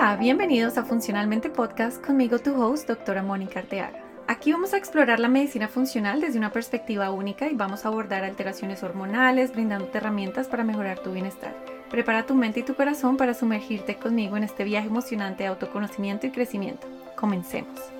Hola, bienvenidos a Funcionalmente Podcast conmigo tu host, doctora Mónica Arteaga. Aquí vamos a explorar la medicina funcional desde una perspectiva única y vamos a abordar alteraciones hormonales, brindándote herramientas para mejorar tu bienestar. Prepara tu mente y tu corazón para sumergirte conmigo en este viaje emocionante de autoconocimiento y crecimiento. Comencemos.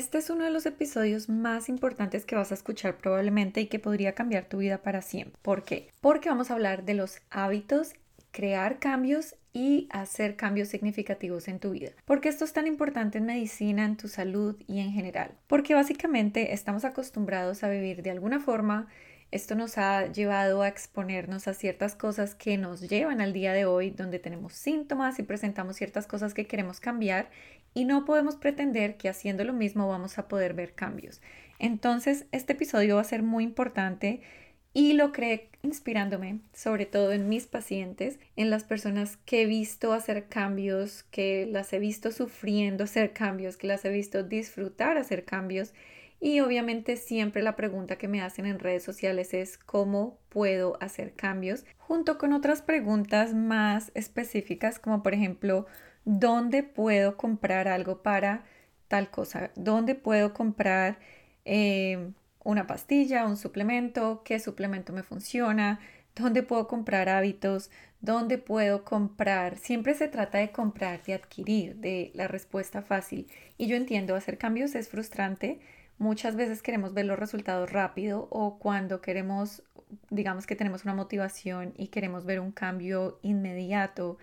Este es uno de los episodios más importantes que vas a escuchar probablemente y que podría cambiar tu vida para siempre. ¿Por qué? Porque vamos a hablar de los hábitos, crear cambios y hacer cambios significativos en tu vida. ¿Por qué esto es tan importante en medicina, en tu salud y en general? Porque básicamente estamos acostumbrados a vivir de alguna forma esto nos ha llevado a exponernos a ciertas cosas que nos llevan al día de hoy, donde tenemos síntomas y presentamos ciertas cosas que queremos cambiar y no podemos pretender que haciendo lo mismo vamos a poder ver cambios. Entonces, este episodio va a ser muy importante y lo creé inspirándome, sobre todo en mis pacientes, en las personas que he visto hacer cambios, que las he visto sufriendo hacer cambios, que las he visto disfrutar hacer cambios y obviamente siempre la pregunta que me hacen en redes sociales es cómo puedo hacer cambios, junto con otras preguntas más específicas como por ejemplo, ¿dónde puedo comprar algo para tal cosa? ¿Dónde puedo comprar eh, una pastilla, un suplemento? ¿Qué suplemento me funciona? ¿Dónde puedo comprar hábitos? ¿Dónde puedo comprar? Siempre se trata de comprar, de adquirir, de la respuesta fácil. Y yo entiendo, hacer cambios es frustrante Muchas veces queremos ver los resultados rápido o cuando queremos, digamos que tenemos una motivación y queremos ver un cambio inmediato,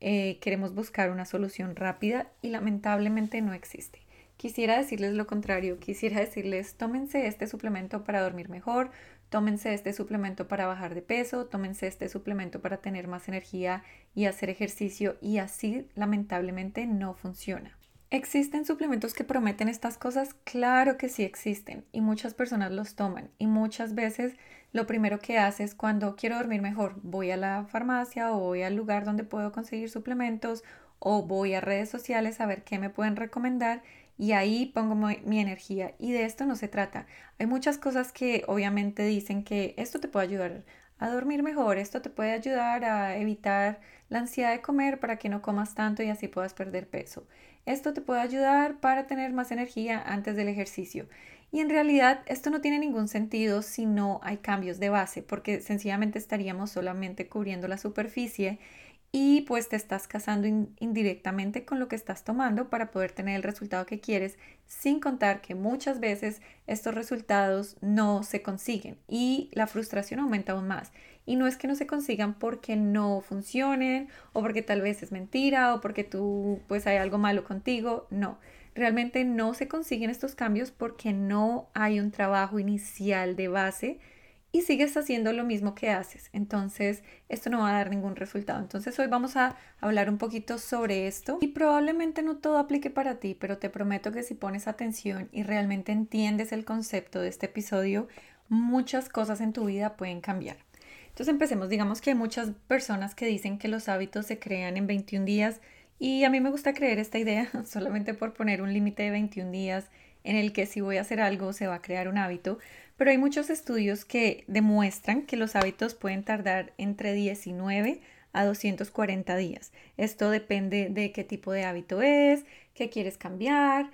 eh, queremos buscar una solución rápida y lamentablemente no existe. Quisiera decirles lo contrario, quisiera decirles tómense este suplemento para dormir mejor, tómense este suplemento para bajar de peso, tómense este suplemento para tener más energía y hacer ejercicio y así lamentablemente no funciona. ¿Existen suplementos que prometen estas cosas? Claro que sí existen y muchas personas los toman y muchas veces lo primero que haces cuando quiero dormir mejor, voy a la farmacia o voy al lugar donde puedo conseguir suplementos o voy a redes sociales a ver qué me pueden recomendar y ahí pongo mi energía y de esto no se trata. Hay muchas cosas que obviamente dicen que esto te puede ayudar a dormir mejor, esto te puede ayudar a evitar la ansiedad de comer para que no comas tanto y así puedas perder peso. Esto te puede ayudar para tener más energía antes del ejercicio. Y en realidad esto no tiene ningún sentido si no hay cambios de base, porque sencillamente estaríamos solamente cubriendo la superficie y pues te estás casando indirectamente con lo que estás tomando para poder tener el resultado que quieres, sin contar que muchas veces estos resultados no se consiguen y la frustración aumenta aún más. Y no es que no se consigan porque no funcionen o porque tal vez es mentira o porque tú pues hay algo malo contigo, no. Realmente no se consiguen estos cambios porque no hay un trabajo inicial de base y sigues haciendo lo mismo que haces. Entonces, esto no va a dar ningún resultado. Entonces, hoy vamos a hablar un poquito sobre esto y probablemente no todo aplique para ti, pero te prometo que si pones atención y realmente entiendes el concepto de este episodio, muchas cosas en tu vida pueden cambiar. Entonces, empecemos. Digamos que hay muchas personas que dicen que los hábitos se crean en 21 días y a mí me gusta creer esta idea solamente por poner un límite de 21 días en el que si voy a hacer algo se va a crear un hábito, pero hay muchos estudios que demuestran que los hábitos pueden tardar entre 19 a 240 días. Esto depende de qué tipo de hábito es, qué quieres cambiar,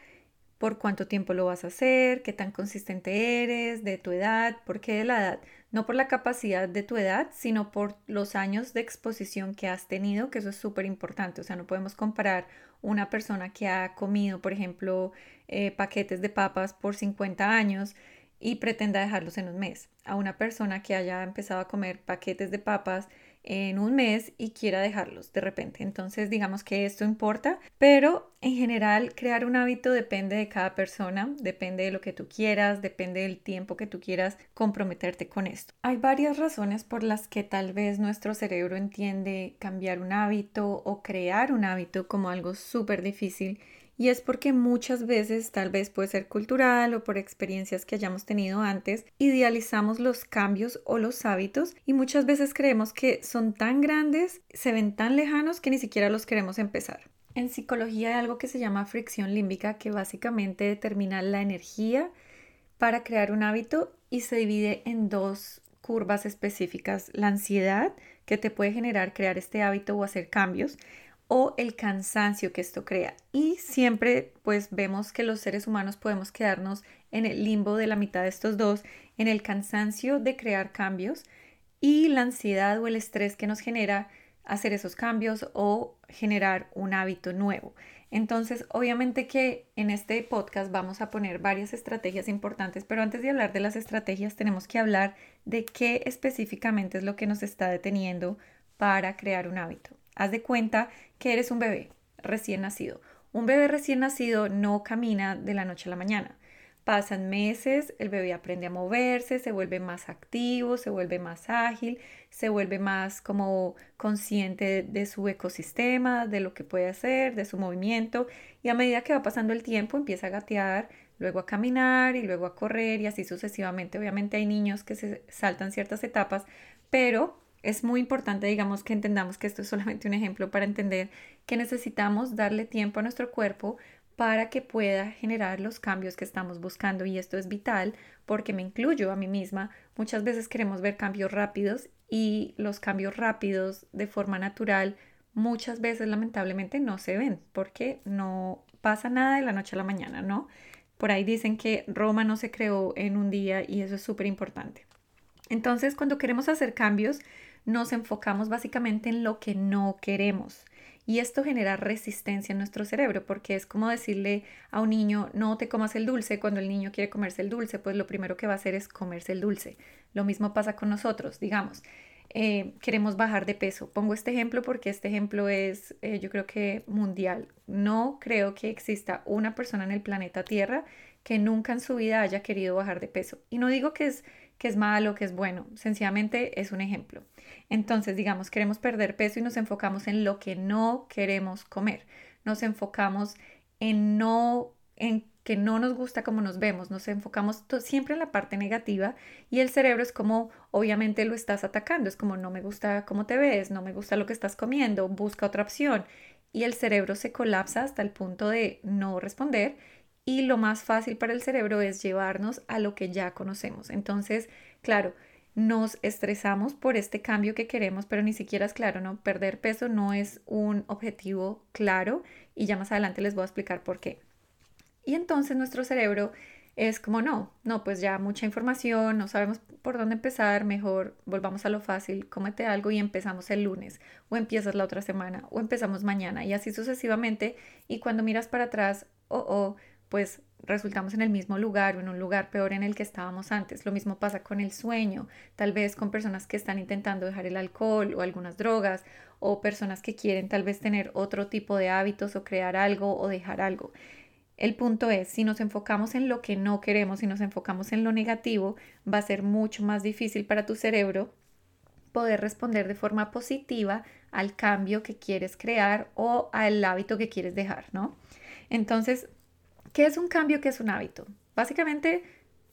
por cuánto tiempo lo vas a hacer, qué tan consistente eres, de tu edad, por qué de la edad. No por la capacidad de tu edad, sino por los años de exposición que has tenido, que eso es súper importante. O sea, no podemos comparar una persona que ha comido, por ejemplo, eh, paquetes de papas por 50 años y pretenda dejarlos en un mes. A una persona que haya empezado a comer paquetes de papas en un mes y quiera dejarlos de repente. Entonces digamos que esto importa, pero en general crear un hábito depende de cada persona, depende de lo que tú quieras, depende del tiempo que tú quieras comprometerte con esto. Hay varias razones por las que tal vez nuestro cerebro entiende cambiar un hábito o crear un hábito como algo súper difícil y es porque muchas veces, tal vez puede ser cultural o por experiencias que hayamos tenido antes, idealizamos los cambios o los hábitos y muchas veces creemos que son tan grandes, se ven tan lejanos que ni siquiera los queremos empezar. En psicología hay algo que se llama fricción límbica que básicamente determina la energía para crear un hábito y se divide en dos curvas específicas, la ansiedad que te puede generar crear este hábito o hacer cambios o el cansancio que esto crea. Y siempre pues vemos que los seres humanos podemos quedarnos en el limbo de la mitad de estos dos, en el cansancio de crear cambios y la ansiedad o el estrés que nos genera hacer esos cambios o generar un hábito nuevo. Entonces, obviamente que en este podcast vamos a poner varias estrategias importantes, pero antes de hablar de las estrategias tenemos que hablar de qué específicamente es lo que nos está deteniendo para crear un hábito. Haz de cuenta que eres un bebé recién nacido. Un bebé recién nacido no camina de la noche a la mañana. Pasan meses, el bebé aprende a moverse, se vuelve más activo, se vuelve más ágil, se vuelve más como consciente de su ecosistema, de lo que puede hacer, de su movimiento y a medida que va pasando el tiempo empieza a gatear, luego a caminar y luego a correr y así sucesivamente. Obviamente hay niños que se saltan ciertas etapas, pero es muy importante, digamos, que entendamos que esto es solamente un ejemplo para entender que necesitamos darle tiempo a nuestro cuerpo para que pueda generar los cambios que estamos buscando y esto es vital porque me incluyo a mí misma. Muchas veces queremos ver cambios rápidos y los cambios rápidos de forma natural muchas veces lamentablemente no se ven porque no pasa nada de la noche a la mañana, ¿no? Por ahí dicen que Roma no se creó en un día y eso es súper importante. Entonces, cuando queremos hacer cambios, nos enfocamos básicamente en lo que no queremos. Y esto genera resistencia en nuestro cerebro porque es como decirle a un niño, no te comas el dulce cuando el niño quiere comerse el dulce, pues lo primero que va a hacer es comerse el dulce. Lo mismo pasa con nosotros, digamos. Eh, queremos bajar de peso. Pongo este ejemplo porque este ejemplo es, eh, yo creo que mundial. No creo que exista una persona en el planeta Tierra que nunca en su vida haya querido bajar de peso. Y no digo que es, que es malo, que es bueno, sencillamente es un ejemplo. Entonces, digamos, queremos perder peso y nos enfocamos en lo que no queremos comer. Nos enfocamos en no en que no nos gusta cómo nos vemos, nos enfocamos siempre en la parte negativa y el cerebro es como obviamente lo estás atacando, es como no me gusta cómo te ves, no me gusta lo que estás comiendo, busca otra opción y el cerebro se colapsa hasta el punto de no responder y lo más fácil para el cerebro es llevarnos a lo que ya conocemos. Entonces, claro, nos estresamos por este cambio que queremos, pero ni siquiera es claro, ¿no? Perder peso no es un objetivo claro y ya más adelante les voy a explicar por qué. Y entonces nuestro cerebro es como, no, no, pues ya mucha información, no sabemos por dónde empezar, mejor volvamos a lo fácil, cómete algo y empezamos el lunes, o empiezas la otra semana, o empezamos mañana, y así sucesivamente. Y cuando miras para atrás, oh, oh, pues resultamos en el mismo lugar o en un lugar peor en el que estábamos antes. Lo mismo pasa con el sueño, tal vez con personas que están intentando dejar el alcohol o algunas drogas o personas que quieren tal vez tener otro tipo de hábitos o crear algo o dejar algo. El punto es, si nos enfocamos en lo que no queremos, si nos enfocamos en lo negativo, va a ser mucho más difícil para tu cerebro poder responder de forma positiva al cambio que quieres crear o al hábito que quieres dejar, ¿no? Entonces, ¿Qué es un cambio? ¿Qué es un hábito? Básicamente,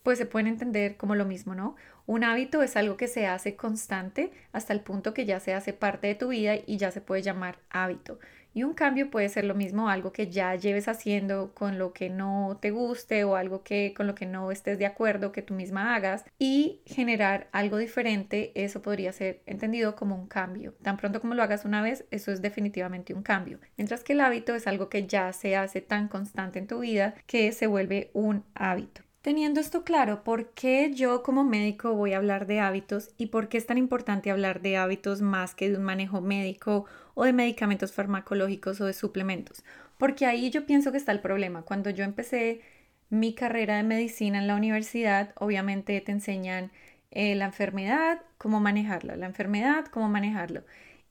pues se pueden entender como lo mismo, ¿no? Un hábito es algo que se hace constante hasta el punto que ya se hace parte de tu vida y ya se puede llamar hábito. Y un cambio puede ser lo mismo, algo que ya lleves haciendo con lo que no te guste o algo que con lo que no estés de acuerdo que tú misma hagas y generar algo diferente, eso podría ser entendido como un cambio. Tan pronto como lo hagas una vez, eso es definitivamente un cambio. Mientras que el hábito es algo que ya se hace tan constante en tu vida que se vuelve un hábito. Teniendo esto claro, ¿por qué yo como médico voy a hablar de hábitos y por qué es tan importante hablar de hábitos más que de un manejo médico o de medicamentos farmacológicos o de suplementos? Porque ahí yo pienso que está el problema. Cuando yo empecé mi carrera de medicina en la universidad, obviamente te enseñan eh, la enfermedad, cómo manejarla, la enfermedad, cómo manejarlo.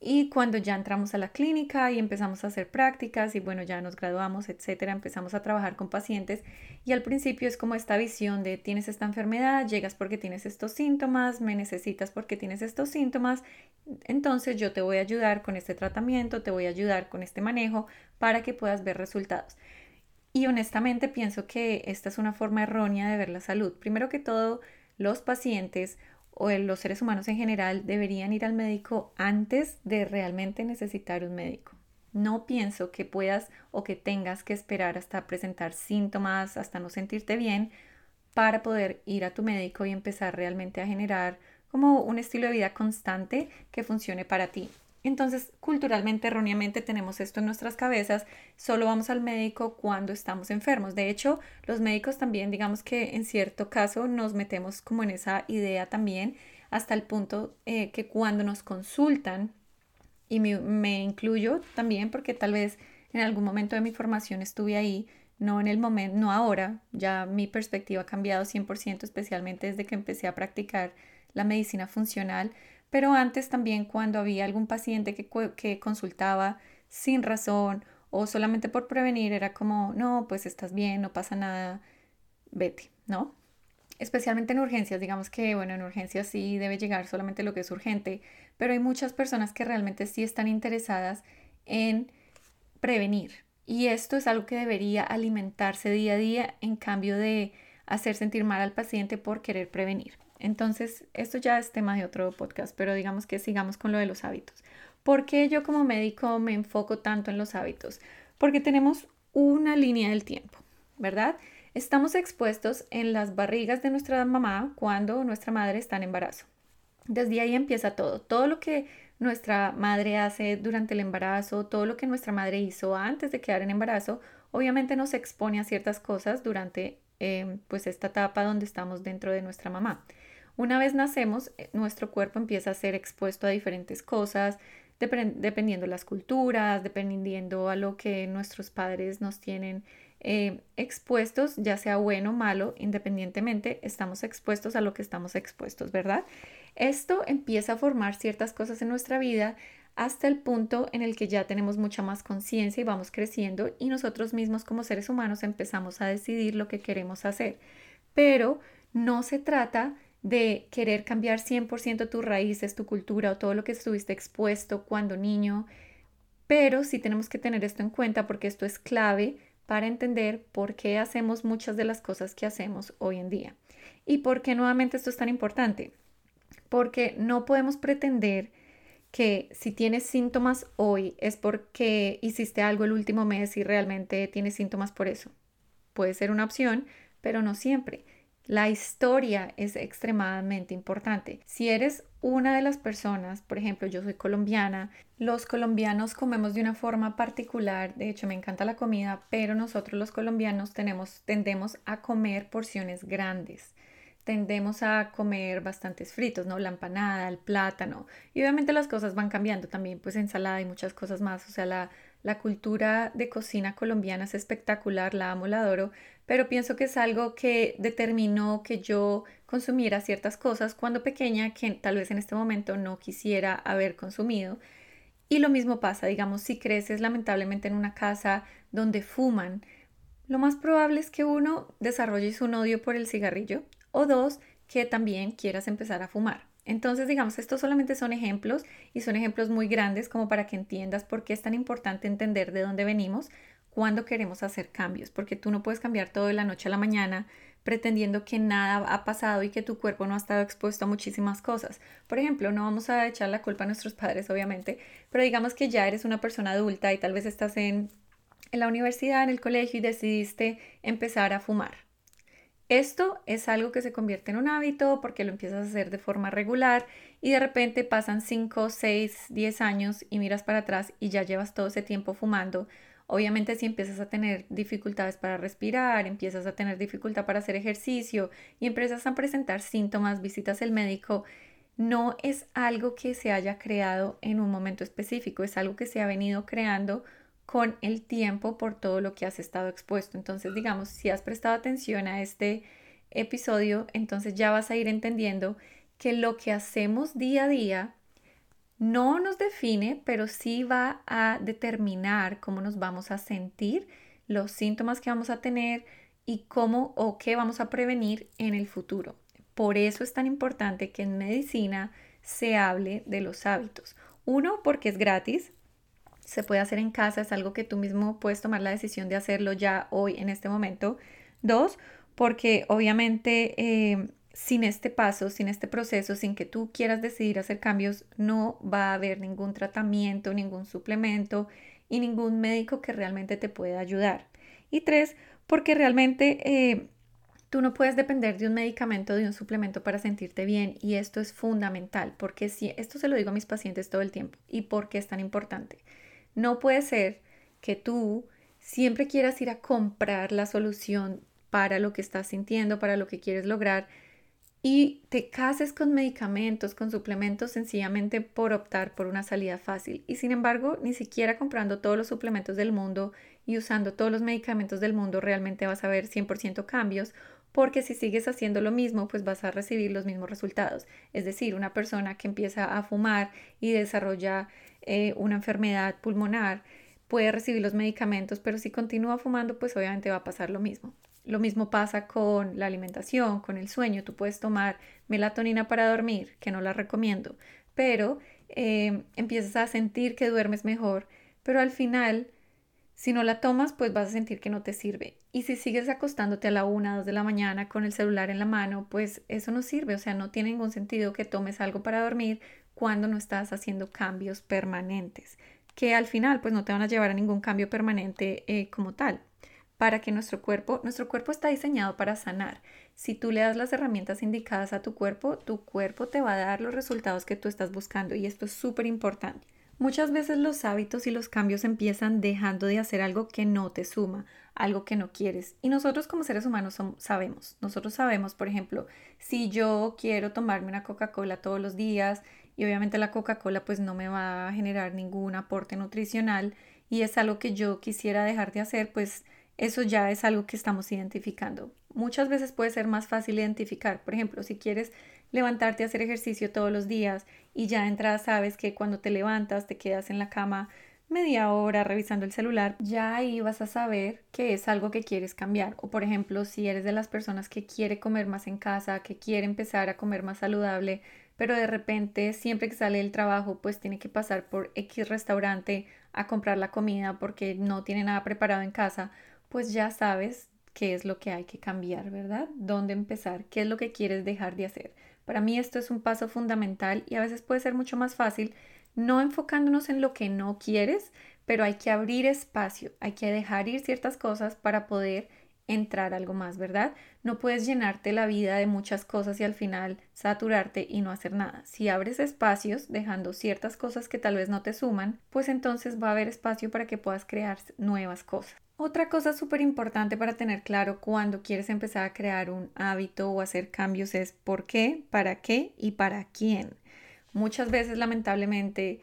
Y cuando ya entramos a la clínica y empezamos a hacer prácticas y bueno, ya nos graduamos, etcétera, empezamos a trabajar con pacientes y al principio es como esta visión de tienes esta enfermedad, llegas porque tienes estos síntomas, me necesitas porque tienes estos síntomas, entonces yo te voy a ayudar con este tratamiento, te voy a ayudar con este manejo para que puedas ver resultados. Y honestamente pienso que esta es una forma errónea de ver la salud. Primero que todo, los pacientes o los seres humanos en general deberían ir al médico antes de realmente necesitar un médico. No pienso que puedas o que tengas que esperar hasta presentar síntomas, hasta no sentirte bien, para poder ir a tu médico y empezar realmente a generar como un estilo de vida constante que funcione para ti. Entonces, culturalmente, erróneamente tenemos esto en nuestras cabezas, solo vamos al médico cuando estamos enfermos. De hecho, los médicos también, digamos que en cierto caso nos metemos como en esa idea también, hasta el punto eh, que cuando nos consultan, y me, me incluyo también porque tal vez en algún momento de mi formación estuve ahí, no en el momento, no ahora, ya mi perspectiva ha cambiado 100%, especialmente desde que empecé a practicar la medicina funcional, pero antes también cuando había algún paciente que, consultaba sin razón o solamente por prevenir, era como, no, pues estás bien, no pasa nada, vete, ¿no? Especialmente en urgencias, digamos que, bueno, en urgencias sí debe llegar solamente lo que es urgente, pero hay muchas personas que realmente sí están interesadas en prevenir. Y esto es algo que debería alimentarse día a día en cambio de hacer sentir mal al paciente por querer prevenir. Entonces, esto ya es tema de otro podcast, pero digamos que sigamos con lo de los hábitos. ¿Por qué yo como médico me enfoco tanto en los hábitos? Porque tenemos una línea del tiempo, ¿verdad? Estamos expuestos en las barrigas de nuestra mamá cuando nuestra madre está en embarazo. Desde ahí empieza todo. Todo lo que nuestra madre hace durante el embarazo, todo lo que nuestra madre hizo antes de quedar en embarazo, obviamente nos expone a ciertas cosas durante eh, pues esta etapa donde estamos dentro de nuestra mamá. Una vez nacemos, eh, nuestro cuerpo empieza a ser expuesto a diferentes cosas, dependiendo de las culturas, dependiendo a lo que nuestros padres nos tienen eh, expuestos, ya sea bueno o malo, independientemente, estamos expuestos a lo que estamos expuestos, ¿verdad? Esto empieza a formar ciertas cosas en nuestra vida hasta el punto en el que ya tenemos mucha más conciencia y vamos creciendo y nosotros mismos como seres humanos empezamos a decidir lo que queremos hacer. Pero no se trata de querer cambiar 100% tus raíces, tu cultura o todo lo que estuviste expuesto cuando niño, pero sí tenemos que tener esto en cuenta porque esto es clave para entender por qué hacemos muchas de las cosas que hacemos hoy en día. ¿Y por qué nuevamente esto es tan importante? Porque no podemos pretender que si tienes síntomas hoy es porque hiciste algo el último mes y realmente tienes síntomas por eso. Puede ser una opción, pero no siempre. La historia es extremadamente importante. Si eres una de las personas, por ejemplo, yo soy colombiana, los colombianos comemos de una forma particular, de hecho me encanta la comida, pero nosotros los colombianos tenemos, tendemos a comer porciones grandes tendemos a comer bastantes fritos, ¿no? La empanada, el plátano. Y obviamente las cosas van cambiando también, pues ensalada y muchas cosas más. O sea, la, la cultura de cocina colombiana es espectacular, la amo, la adoro, pero pienso que es algo que determinó que yo consumiera ciertas cosas cuando pequeña que tal vez en este momento no quisiera haber consumido. Y lo mismo pasa, digamos, si creces lamentablemente en una casa donde fuman, lo más probable es que uno desarrolle un odio por el cigarrillo o dos, que también quieras empezar a fumar. Entonces, digamos, estos solamente son ejemplos y son ejemplos muy grandes como para que entiendas por qué es tan importante entender de dónde venimos cuando queremos hacer cambios, porque tú no puedes cambiar todo de la noche a la mañana pretendiendo que nada ha pasado y que tu cuerpo no ha estado expuesto a muchísimas cosas. Por ejemplo, no vamos a echar la culpa a nuestros padres, obviamente, pero digamos que ya eres una persona adulta y tal vez estás en, en la universidad, en el colegio y decidiste empezar a fumar esto es algo que se convierte en un hábito porque lo empiezas a hacer de forma regular y de repente pasan 5, 6, 10 años y miras para atrás y ya llevas todo ese tiempo fumando. Obviamente si empiezas a tener dificultades para respirar, empiezas a tener dificultad para hacer ejercicio y empiezas a presentar síntomas, visitas al médico, no es algo que se haya creado en un momento específico, es algo que se ha venido creando con el tiempo por todo lo que has estado expuesto. Entonces, digamos, si has prestado atención a este episodio, entonces ya vas a ir entendiendo que lo que hacemos día a día no nos define, pero sí va a determinar cómo nos vamos a sentir, los síntomas que vamos a tener y cómo o qué vamos a prevenir en el futuro. Por eso es tan importante que en medicina se hable de los hábitos. Uno, porque es gratis, se puede hacer en casa, es algo que tú mismo puedes tomar la decisión de hacerlo ya hoy, en este momento. Dos, porque obviamente eh, sin este paso, sin este proceso, sin que tú quieras decidir hacer cambios, no va a haber ningún tratamiento, ningún suplemento y ningún médico que realmente te pueda ayudar. Y tres, porque realmente eh, Tú no puedes depender de un medicamento, de un suplemento para sentirte bien y esto es fundamental porque si esto se lo digo a mis pacientes todo el tiempo y por qué es tan importante. No puede ser que tú siempre quieras ir a comprar la solución para lo que estás sintiendo, para lo que quieres lograr y te cases con medicamentos, con suplementos sencillamente por optar por una salida fácil. Y sin embargo, ni siquiera comprando todos los suplementos del mundo y usando todos los medicamentos del mundo realmente vas a ver 100% cambios, porque si sigues haciendo lo mismo, pues vas a recibir los mismos resultados. Es decir, una persona que empieza a fumar y desarrolla eh, una enfermedad pulmonar puede recibir los medicamentos, pero si continúa fumando, pues obviamente va a pasar lo mismo. Lo mismo pasa con la alimentación, con el sueño. Tú puedes tomar melatonina para dormir, que no la recomiendo, pero eh, empiezas a sentir que duermes mejor, pero al final, si no la tomas, pues vas a sentir que no te sirve. Y si sigues acostándote a la una, dos de la mañana con el celular en la mano, pues eso no sirve. O sea, no tiene ningún sentido que tomes algo para dormir cuando no estás haciendo cambios permanentes, que al final pues no te van a llevar a ningún cambio permanente eh, como tal para que nuestro cuerpo, nuestro cuerpo está diseñado para sanar. Si tú le das las herramientas indicadas a tu cuerpo, tu cuerpo te va a dar los resultados que tú estás buscando y esto es súper importante. Muchas veces los hábitos y los cambios empiezan dejando de hacer algo que no te suma, algo que no quieres. Y nosotros como seres humanos sabemos, nosotros sabemos, por ejemplo, si yo quiero tomarme una Coca-Cola todos los días y obviamente la Coca-Cola pues no me va a generar ningún aporte nutricional y es algo que yo quisiera dejar de hacer, pues eso ya es algo que estamos identificando. Muchas veces puede ser más fácil identificar, por ejemplo, si quieres levantarte a hacer ejercicio todos los días y ya entras sabes que cuando te levantas te quedas en la cama media hora revisando el celular, ya ahí vas a saber que es algo que quieres cambiar. O por ejemplo, si eres de las personas que quiere comer más en casa, que quiere empezar a comer más saludable, pero de repente siempre que sale del trabajo pues tiene que pasar por X restaurante a comprar la comida porque no tiene nada preparado en casa, pues ya sabes qué es lo que hay que cambiar, ¿verdad? ¿Dónde empezar? ¿Qué es lo que quieres dejar de hacer? Para mí esto es un paso fundamental y a veces puede ser mucho más fácil no enfocándonos en lo que no quieres, pero hay que abrir espacio, hay que dejar ir ciertas cosas para poder entrar algo más, ¿verdad? No puedes llenarte la vida de muchas cosas y al final saturarte y no hacer nada. Si abres espacios dejando ciertas cosas que tal vez no te suman, pues entonces va a haber espacio para que puedas crear nuevas cosas. Otra cosa súper importante para tener claro cuando quieres empezar a crear un hábito o hacer cambios es por qué, para qué y para quién. Muchas veces, lamentablemente,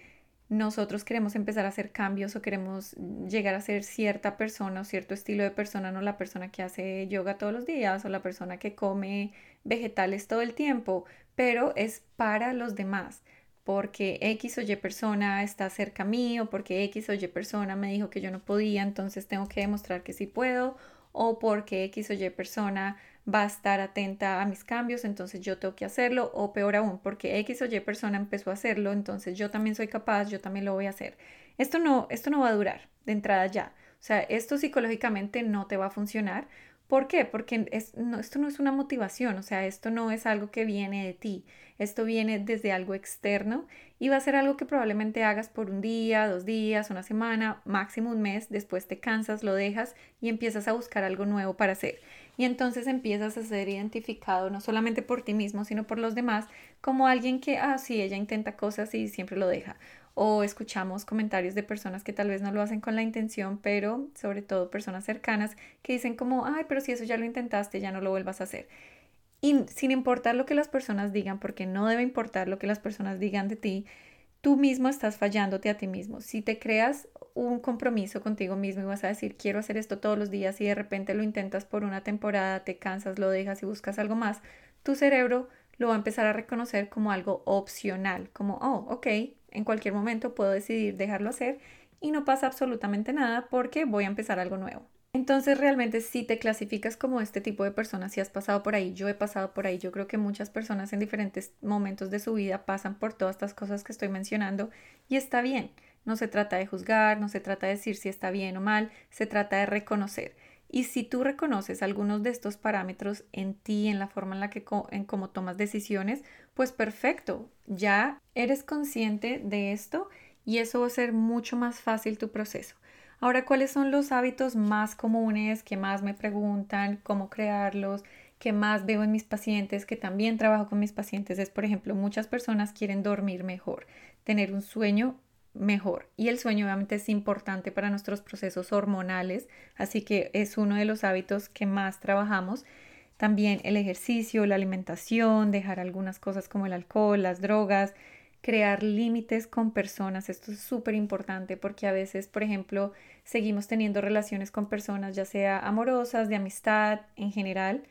nosotros queremos empezar a hacer cambios o queremos llegar a ser cierta persona o cierto estilo de persona, no la persona que hace yoga todos los días o la persona que come vegetales todo el tiempo, pero es para los demás porque X o Y persona está cerca mío, porque X o Y persona me dijo que yo no podía, entonces tengo que demostrar que sí puedo, o porque X o Y persona va a estar atenta a mis cambios, entonces yo tengo que hacerlo, o peor aún, porque X o Y persona empezó a hacerlo, entonces yo también soy capaz, yo también lo voy a hacer. Esto no, esto no va a durar de entrada ya. O sea, esto psicológicamente no te va a funcionar. ¿Por qué? Porque esto no es una motivación, o sea, esto no es algo que viene de ti. Esto viene desde algo externo y va a ser algo que probablemente hagas por un día, dos días, una semana, máximo un mes, después te cansas, lo dejas y empiezas a buscar algo nuevo para hacer. Y entonces empiezas a ser identificado no solamente por ti mismo, sino por los demás, como alguien que, ah, sí, ella intenta cosas y siempre lo deja. O escuchamos comentarios de personas que tal vez no lo hacen con la intención, pero sobre todo personas cercanas que dicen como, ay, pero si eso ya lo intentaste, ya no lo vuelvas a hacer. Y sin importar lo que las personas digan, porque no debe importar lo que las personas digan de ti, tú mismo estás fallándote a ti mismo. Si te creas un compromiso contigo mismo y vas a decir, quiero hacer esto todos los días y de repente lo intentas por una temporada, te cansas, lo dejas y buscas algo más, tu cerebro lo va a empezar a reconocer como algo opcional, como, oh, ok, en cualquier momento puedo decidir dejarlo hacer y no pasa absolutamente nada porque voy a empezar algo nuevo. Entonces realmente si te clasificas como este tipo de persona, si has pasado por ahí, yo he pasado por ahí, yo creo que muchas personas en diferentes momentos de su vida pasan por todas estas cosas que estoy mencionando y está bien. No se trata de juzgar, no se trata de decir si está bien o mal, se trata de reconocer. Y si tú reconoces algunos de estos parámetros en ti, en la forma en la que en cómo tomas decisiones, pues perfecto, ya eres consciente de esto y eso va a ser mucho más fácil tu proceso. Ahora, ¿cuáles son los hábitos más comunes que más me preguntan, cómo crearlos que más veo en mis pacientes, que también trabajo con mis pacientes, es, por ejemplo, muchas personas quieren dormir mejor, tener un sueño mejor. Y el sueño obviamente es importante para nuestros procesos hormonales, así que es uno de los hábitos que más trabajamos. También el ejercicio, la alimentación, dejar algunas cosas como el alcohol, las drogas, crear límites con personas. Esto es súper importante porque a veces, por ejemplo, seguimos teniendo relaciones con personas, ya sea amorosas, de amistad en general,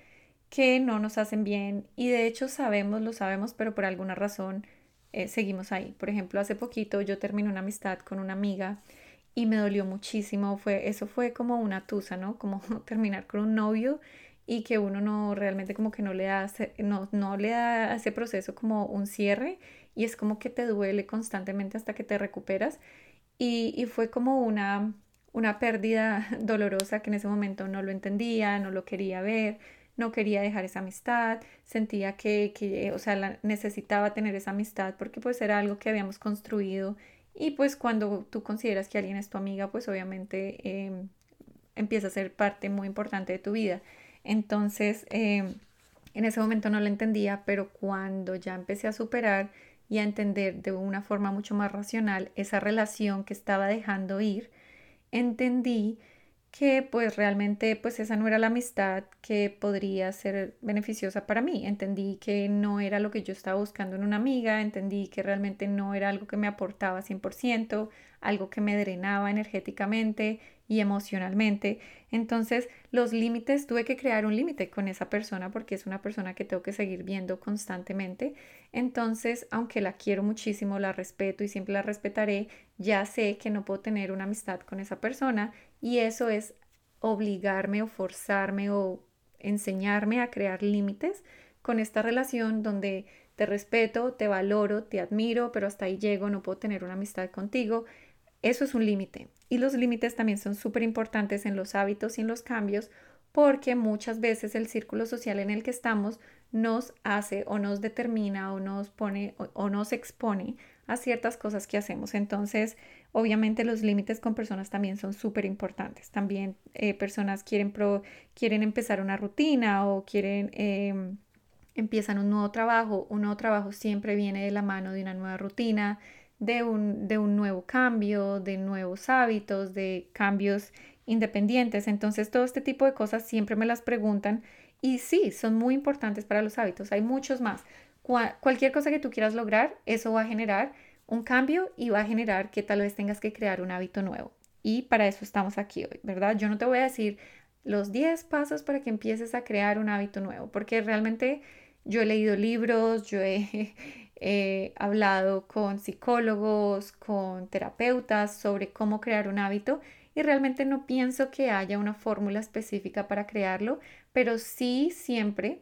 que no nos hacen bien y de hecho sabemos, lo sabemos, pero por alguna razón eh, seguimos ahí. Por ejemplo, hace poquito yo terminé una amistad con una amiga y me dolió muchísimo. Fue, eso fue como una tusa, ¿no? Como terminar con un novio y que uno no realmente como que no le da, no, no le da ese proceso como un cierre y es como que te duele constantemente hasta que te recuperas. Y, y fue como una, una pérdida dolorosa que en ese momento no lo entendía, no lo quería ver no quería dejar esa amistad, sentía que, que o sea, necesitaba tener esa amistad porque pues era algo que habíamos construido y pues cuando tú consideras que alguien es tu amiga, pues obviamente em, empieza a ser parte muy importante de tu vida. Entonces, em, en ese momento no lo entendía, pero cuando ya empecé a superar y a entender de una forma mucho más racional esa relación que estaba dejando ir, entendí que pues realmente pues esa no era la amistad que podría ser beneficiosa para mí. Entendí que no era lo que yo estaba buscando en una amiga, entendí que realmente no era algo que me aportaba 100%, algo que me drenaba energéticamente y emocionalmente. Entonces, los límites, tuve que crear un límite con esa persona porque es una persona que tengo que seguir viendo constantemente. Entonces, aunque la quiero muchísimo, la respeto y siempre la respetaré, ya sé que no puedo tener una amistad con esa persona y eso es obligarme o forzarme o enseñarme a crear límites con esta relación donde te respeto, te valoro, te admiro, pero hasta ahí llego, no puedo tener una amistad contigo. Eso es un límite. Y los límites también son súper importantes en los hábitos y en los cambios porque muchas veces el círculo social en el que estamos nos hace o nos determina o nos pone o, nos expone a ciertas cosas que hacemos. Entonces, obviamente los límites con personas también son súper importantes. También eh, personas quieren, quieren empezar una rutina o quieren... Em, empiezan un nuevo trabajo, un nuevo trabajo siempre viene de la mano de una nueva rutina, de un, de un nuevo cambio, de nuevos hábitos, de cambios independientes. Entonces, todo este tipo de cosas siempre me las preguntan y sí, son muy importantes para los hábitos. Hay muchos más. cualquier cosa que tú quieras lograr, eso va a generar un cambio y va a generar que tal vez tengas que crear un hábito nuevo. Y para eso estamos aquí hoy, ¿verdad? Yo no te voy a decir los 10 pasos para que empieces a crear un hábito nuevo, porque realmente yo he leído libros, yo he, he hablado con psicólogos, con terapeutas sobre cómo crear un hábito y realmente no pienso que haya una fórmula específica para crearlo, pero sí siempre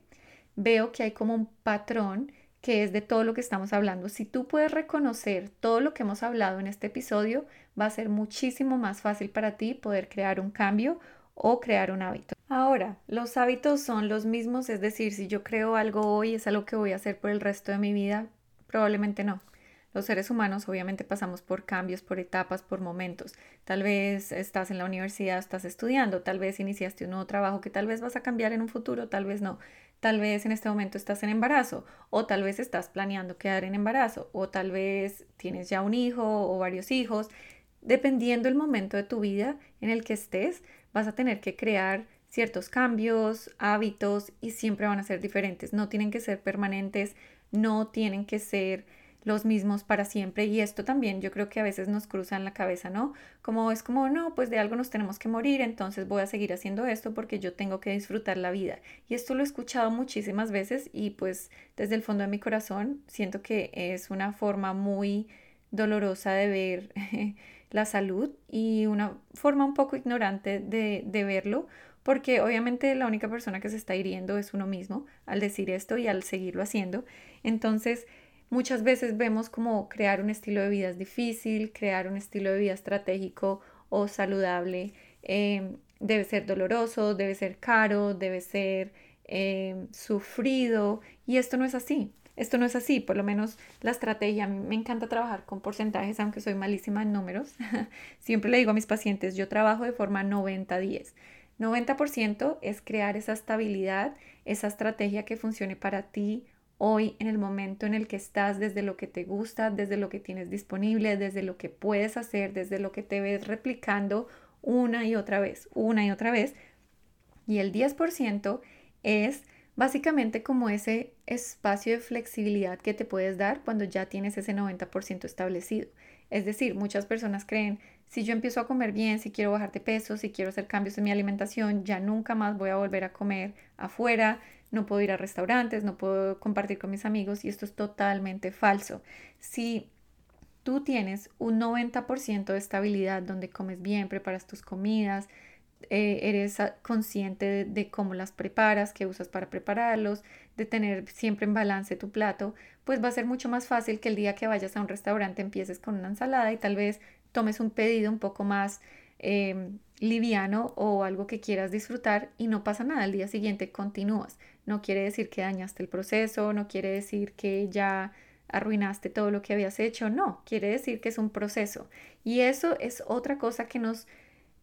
veo que hay como un patrón que es de todo lo que estamos hablando. Si tú puedes reconocer todo lo que hemos hablado en este episodio, va a ser muchísimo más fácil para ti poder crear un cambio o crear un hábito. Ahora, los hábitos son los mismos, es decir, si yo creo algo hoy, es algo que voy a hacer por el resto de mi vida, probablemente no. Los seres humanos obviamente pasamos por cambios, por etapas, por momentos. Tal vez estás en la universidad, estás estudiando, tal vez iniciaste un nuevo trabajo que tal vez vas a cambiar en un futuro, tal vez no. Tal vez en este momento estás en embarazo o tal vez estás planeando quedar en embarazo o tal vez tienes ya un hijo o varios hijos. Dependiendo el momento de tu vida en el que estés, vas a tener que crear ciertos cambios, hábitos y siempre van a ser diferentes. No tienen que ser permanentes, no tienen que ser los mismos para siempre y esto también yo creo que a veces nos cruza en la cabeza, ¿no? Como es como, no, pues de algo nos tenemos que morir, entonces voy a seguir haciendo esto porque yo tengo que disfrutar la vida. Y esto lo he escuchado muchísimas veces y pues desde el fondo de mi corazón siento que es una forma muy dolorosa de ver la salud y una forma un poco ignorante de, de verlo porque obviamente la única persona que se está hiriendo es uno mismo al decir esto y al seguirlo haciendo. Entonces, muchas veces vemos como crear un estilo de vida es difícil, crear un estilo de vida estratégico o saludable em, debe ser doloroso, debe ser caro, debe ser em, sufrido y esto no es así. Esto no es así, por lo menos la estrategia, a mí me encanta trabajar con porcentajes, aunque soy malísima en números. Siempre le digo a mis pacientes, yo trabajo de forma 90-10. 90% es crear esa estabilidad esa estrategia que funcione para ti hoy, en el momento en el que estás, desde lo que te gusta, desde lo que tienes disponible, desde lo que puedes hacer, desde lo que te ves replicando una y otra vez, una y otra vez. Y el 10% es básicamente como ese espacio de flexibilidad que te puedes dar cuando ya tienes ese 90% establecido. Es decir, muchas personas creen, si yo empiezo a comer bien, si quiero bajar de peso, si quiero hacer cambios en mi alimentación, ya nunca más voy a volver a comer afuera, no puedo ir a restaurantes, no puedo compartir con mis amigos y esto es totalmente falso. Si tú tienes un 90% de estabilidad donde comes bien, preparas tus comidas, eh, eres consciente de, cómo las preparas, qué usas para prepararlos, de tener siempre en balance tu plato, pues va a ser mucho más fácil que el día que vayas a un restaurante empieces con una ensalada y tal vez tomes un pedido un poco más em, liviano o algo que quieras disfrutar y no pasa nada, al día siguiente continúas. No quiere decir que dañaste el proceso, no quiere decir que ya arruinaste todo lo que habías hecho, no, quiere decir que es un proceso. Y eso es otra cosa que nos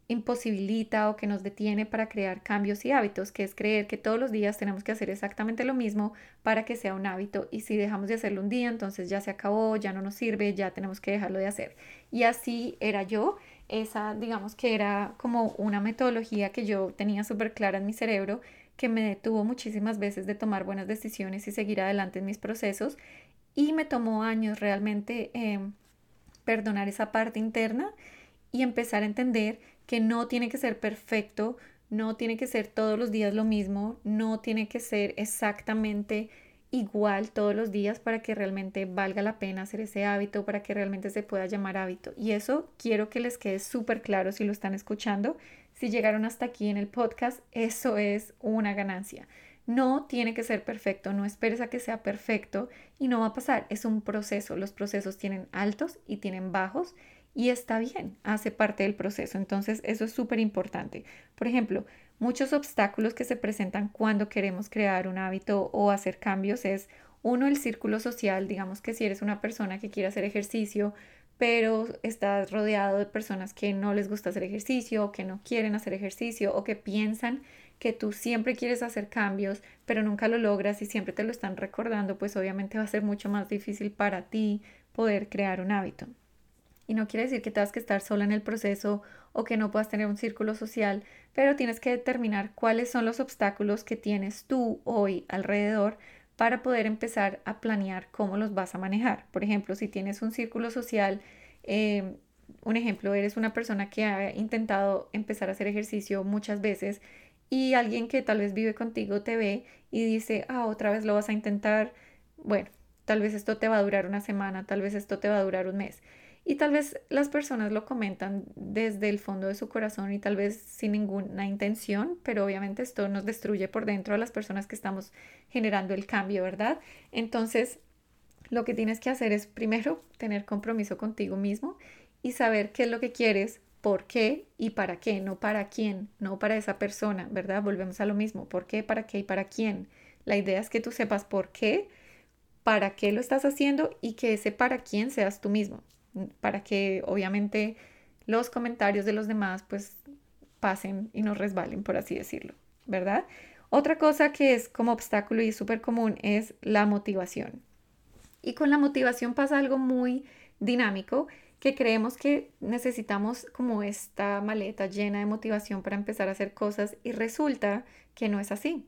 imposibilita o que nos detiene para crear cambios y hábitos, que es creer que todos los días tenemos que hacer exactamente lo mismo para que sea un hábito y si dejamos de hacerlo un día, entonces ya se acabó, ya no nos sirve, ya tenemos que dejarlo de hacer. Y así era yo, esa digamos que era como una metodología que yo tenía súper clara en mi cerebro, que me detuvo muchísimas veces de tomar buenas decisiones y seguir adelante en mis procesos. Y me tomó años realmente em, perdonar esa parte interna y empezar a entender que no tiene que ser perfecto, no tiene que ser todos los días lo mismo, no tiene que ser exactamente igual todos los días para que realmente valga la pena hacer ese hábito, para que realmente se pueda llamar hábito. Y eso quiero que les quede súper claro si lo están escuchando. Si llegaron hasta aquí en el podcast, eso es una ganancia. No tiene que ser perfecto, no esperes a que sea perfecto y no va a pasar. Es un proceso. Los procesos tienen altos y tienen bajos y está bien, hace parte del proceso. Entonces, eso es súper importante. Por ejemplo, muchos obstáculos que se presentan cuando queremos crear un hábito o hacer cambios es uno, el círculo social, digamos que si eres una persona que quiere hacer ejercicio, pero estás rodeado de personas que no les gusta hacer ejercicio o que no quieren hacer ejercicio o que piensan que tú siempre quieres hacer cambios, pero nunca lo logras y siempre te lo están recordando, pues obviamente va a ser mucho más difícil para ti poder crear un hábito. Y no quiere decir que tengas que estar sola en el proceso o que no puedas tener un círculo social, pero tienes que determinar cuáles son los obstáculos que tienes tú hoy alrededor para poder empezar a planear cómo los vas a manejar. Por ejemplo, si tienes un círculo social, em, un ejemplo, eres una persona que ha intentado empezar a hacer ejercicio muchas veces y alguien que tal vez vive contigo te ve y dice, ah, otra vez lo vas a intentar, bueno, tal vez esto te va a durar una semana, tal vez esto te va a durar un mes. Y tal vez las personas lo comentan desde el fondo de su corazón y tal vez sin ninguna intención, pero obviamente esto nos destruye por dentro a las personas que estamos generando el cambio, ¿verdad? Entonces, lo que tienes que hacer es primero tener compromiso contigo mismo y saber qué es lo que quieres, por qué y para qué, no para quién, no para esa persona, ¿verdad? Volvemos a lo mismo, por qué, para qué y para quién. La idea es que tú sepas por qué, para qué lo estás haciendo y que ese para quién seas tú mismo para que obviamente los comentarios de los demás pues pasen y no resbalen, por así decirlo, ¿verdad? Otra cosa que es como obstáculo y súper común es la motivación. Y con la motivación pasa algo muy dinámico que creemos que necesitamos como esta maleta llena de motivación para empezar a hacer cosas y resulta que no es así.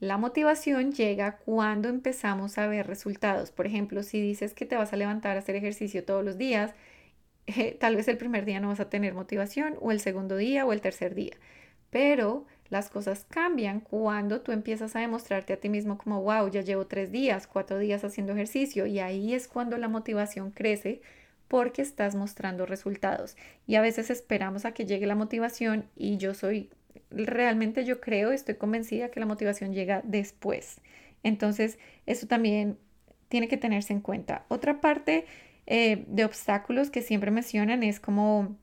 La motivación llega cuando empezamos a ver resultados. Por ejemplo, si dices que te vas a levantar a hacer ejercicio todos los días, eh, tal vez el primer día no vas a tener motivación o el segundo día o el tercer día. Pero las cosas cambian cuando tú empiezas a demostrarte a ti mismo como, wow, ya llevo tres días, cuatro días haciendo ejercicio y ahí es cuando la motivación crece porque estás mostrando resultados. Y a veces esperamos a que llegue la motivación y yo soy realmente yo creo, estoy convencida que la motivación llega después. Entonces, eso también tiene que tenerse en cuenta. Otra parte eh, de obstáculos que siempre mencionan es como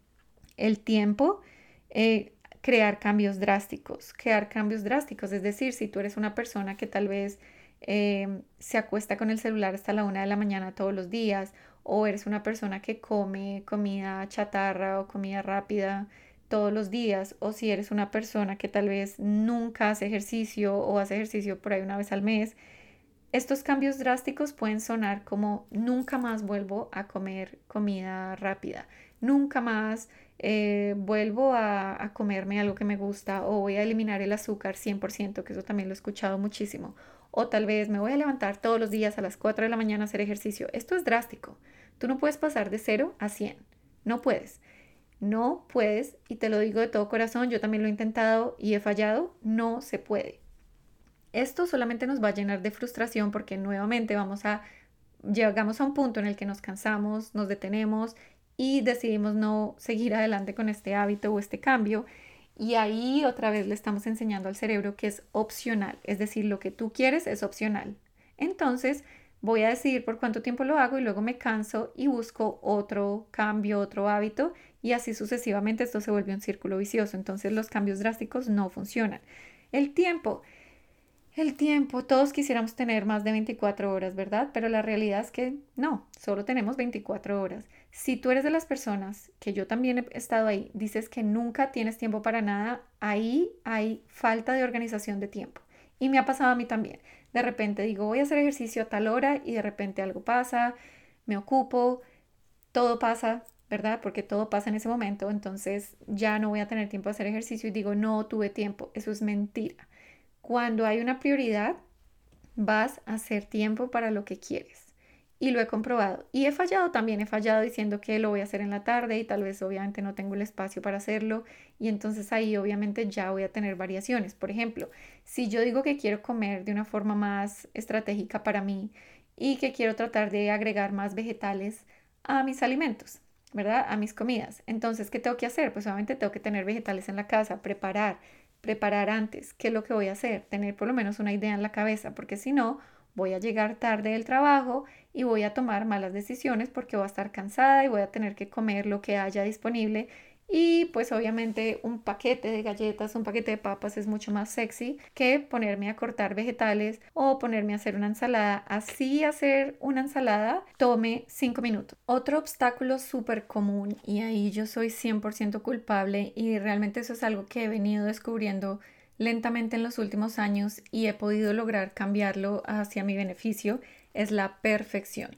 el tiempo, eh, crear cambios drásticos, crear cambios drásticos. Es decir, si tú eres una persona que tal vez eh, se acuesta con el celular hasta la una de la mañana todos los días, o eres una persona que come comida chatarra o comida rápida, todos los días o si eres una persona que tal vez nunca hace ejercicio o hace ejercicio por ahí una vez al mes, estos cambios drásticos pueden sonar como nunca más vuelvo a comer comida rápida, nunca más eh, vuelvo a, a, comerme algo que me gusta o voy a eliminar el azúcar 100%, que eso también lo he escuchado muchísimo. O tal vez me voy a levantar todos los días a las 4 de la mañana a hacer ejercicio. Esto es drástico. Tú no puedes pasar de 0 a 100. No puedes. No puedes, y te lo digo de todo corazón, yo también lo he intentado y he fallado, no se puede. Esto solamente nos va a llenar de frustración porque nuevamente vamos a llegamos a un punto en el que nos cansamos, nos detenemos y decidimos no seguir adelante con este hábito o este cambio. Y ahí otra vez le estamos enseñando al cerebro que es opcional, es decir, lo que tú quieres es opcional. Entonces, voy a decidir por cuánto tiempo lo hago y luego me canso y busco otro cambio, otro hábito y así sucesivamente esto se vuelve un círculo vicioso. Entonces los cambios drásticos no funcionan. El tiempo. El tiempo, todos quisiéramos tener más de 24 horas, ¿verdad? Pero la realidad es que no, solo tenemos 24 horas. Si tú eres de las personas, que yo también he estado ahí, dices que nunca tienes tiempo para nada, ahí hay falta de organización de tiempo. Y me ha pasado a mí también. De repente digo, voy a hacer ejercicio a tal hora y de repente algo pasa, me ocupo, todo pasa, ¿verdad? Porque todo pasa en ese momento, entonces ya no voy a tener tiempo de hacer ejercicio y digo, no tuve tiempo. Eso es mentira. Cuando hay una prioridad, vas a hacer tiempo para lo que quieres. Y lo he comprobado. Y he fallado también, he fallado diciendo que lo voy a hacer en la tarde y tal vez obviamente no tengo el espacio para hacerlo. Y entonces ahí obviamente ya voy a tener variaciones. Por ejemplo, si yo digo que quiero comer de una forma más estratégica para mí y que quiero tratar de agregar más vegetales a mis alimentos, ¿verdad? A mis comidas. Entonces, ¿qué tengo que hacer? Pues obviamente tengo que tener vegetales en la casa, preparar preparar antes qué es lo que voy a hacer, tener por lo menos una idea en la cabeza, porque si no, voy a llegar tarde del trabajo y voy a tomar malas decisiones porque voy a estar cansada y voy a tener que comer lo que haya disponible y pues obviamente un paquete de galletas, un paquete de papas es mucho más sexy que ponerme a cortar vegetales o ponerme a hacer una ensalada. Así hacer una ensalada tome 5 minutos. Otro obstáculo súper común y ahí yo soy 100% culpable y realmente eso es algo que he venido descubriendo lentamente en los últimos años y he podido lograr cambiarlo hacia mi beneficio es la perfección.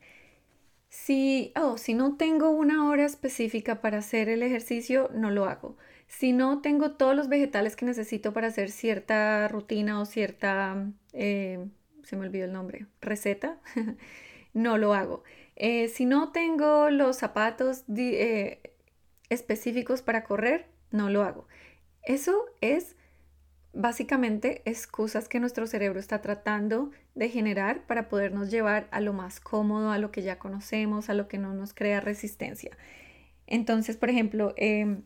Si, oh, si no tengo una hora específica para hacer el ejercicio, no lo hago. Si no tengo todos los vegetales que necesito para hacer cierta rutina o cierta, eh, se me olvidó el nombre, receta, no lo hago. Eh, si no tengo los zapatos eh, específicos para correr, no lo hago. Eso es básicamente excusas que nuestro cerebro está tratando de generar para podernos llevar a lo más cómodo, a lo que ya conocemos, a lo que no nos crea resistencia. Entonces, por ejemplo, em,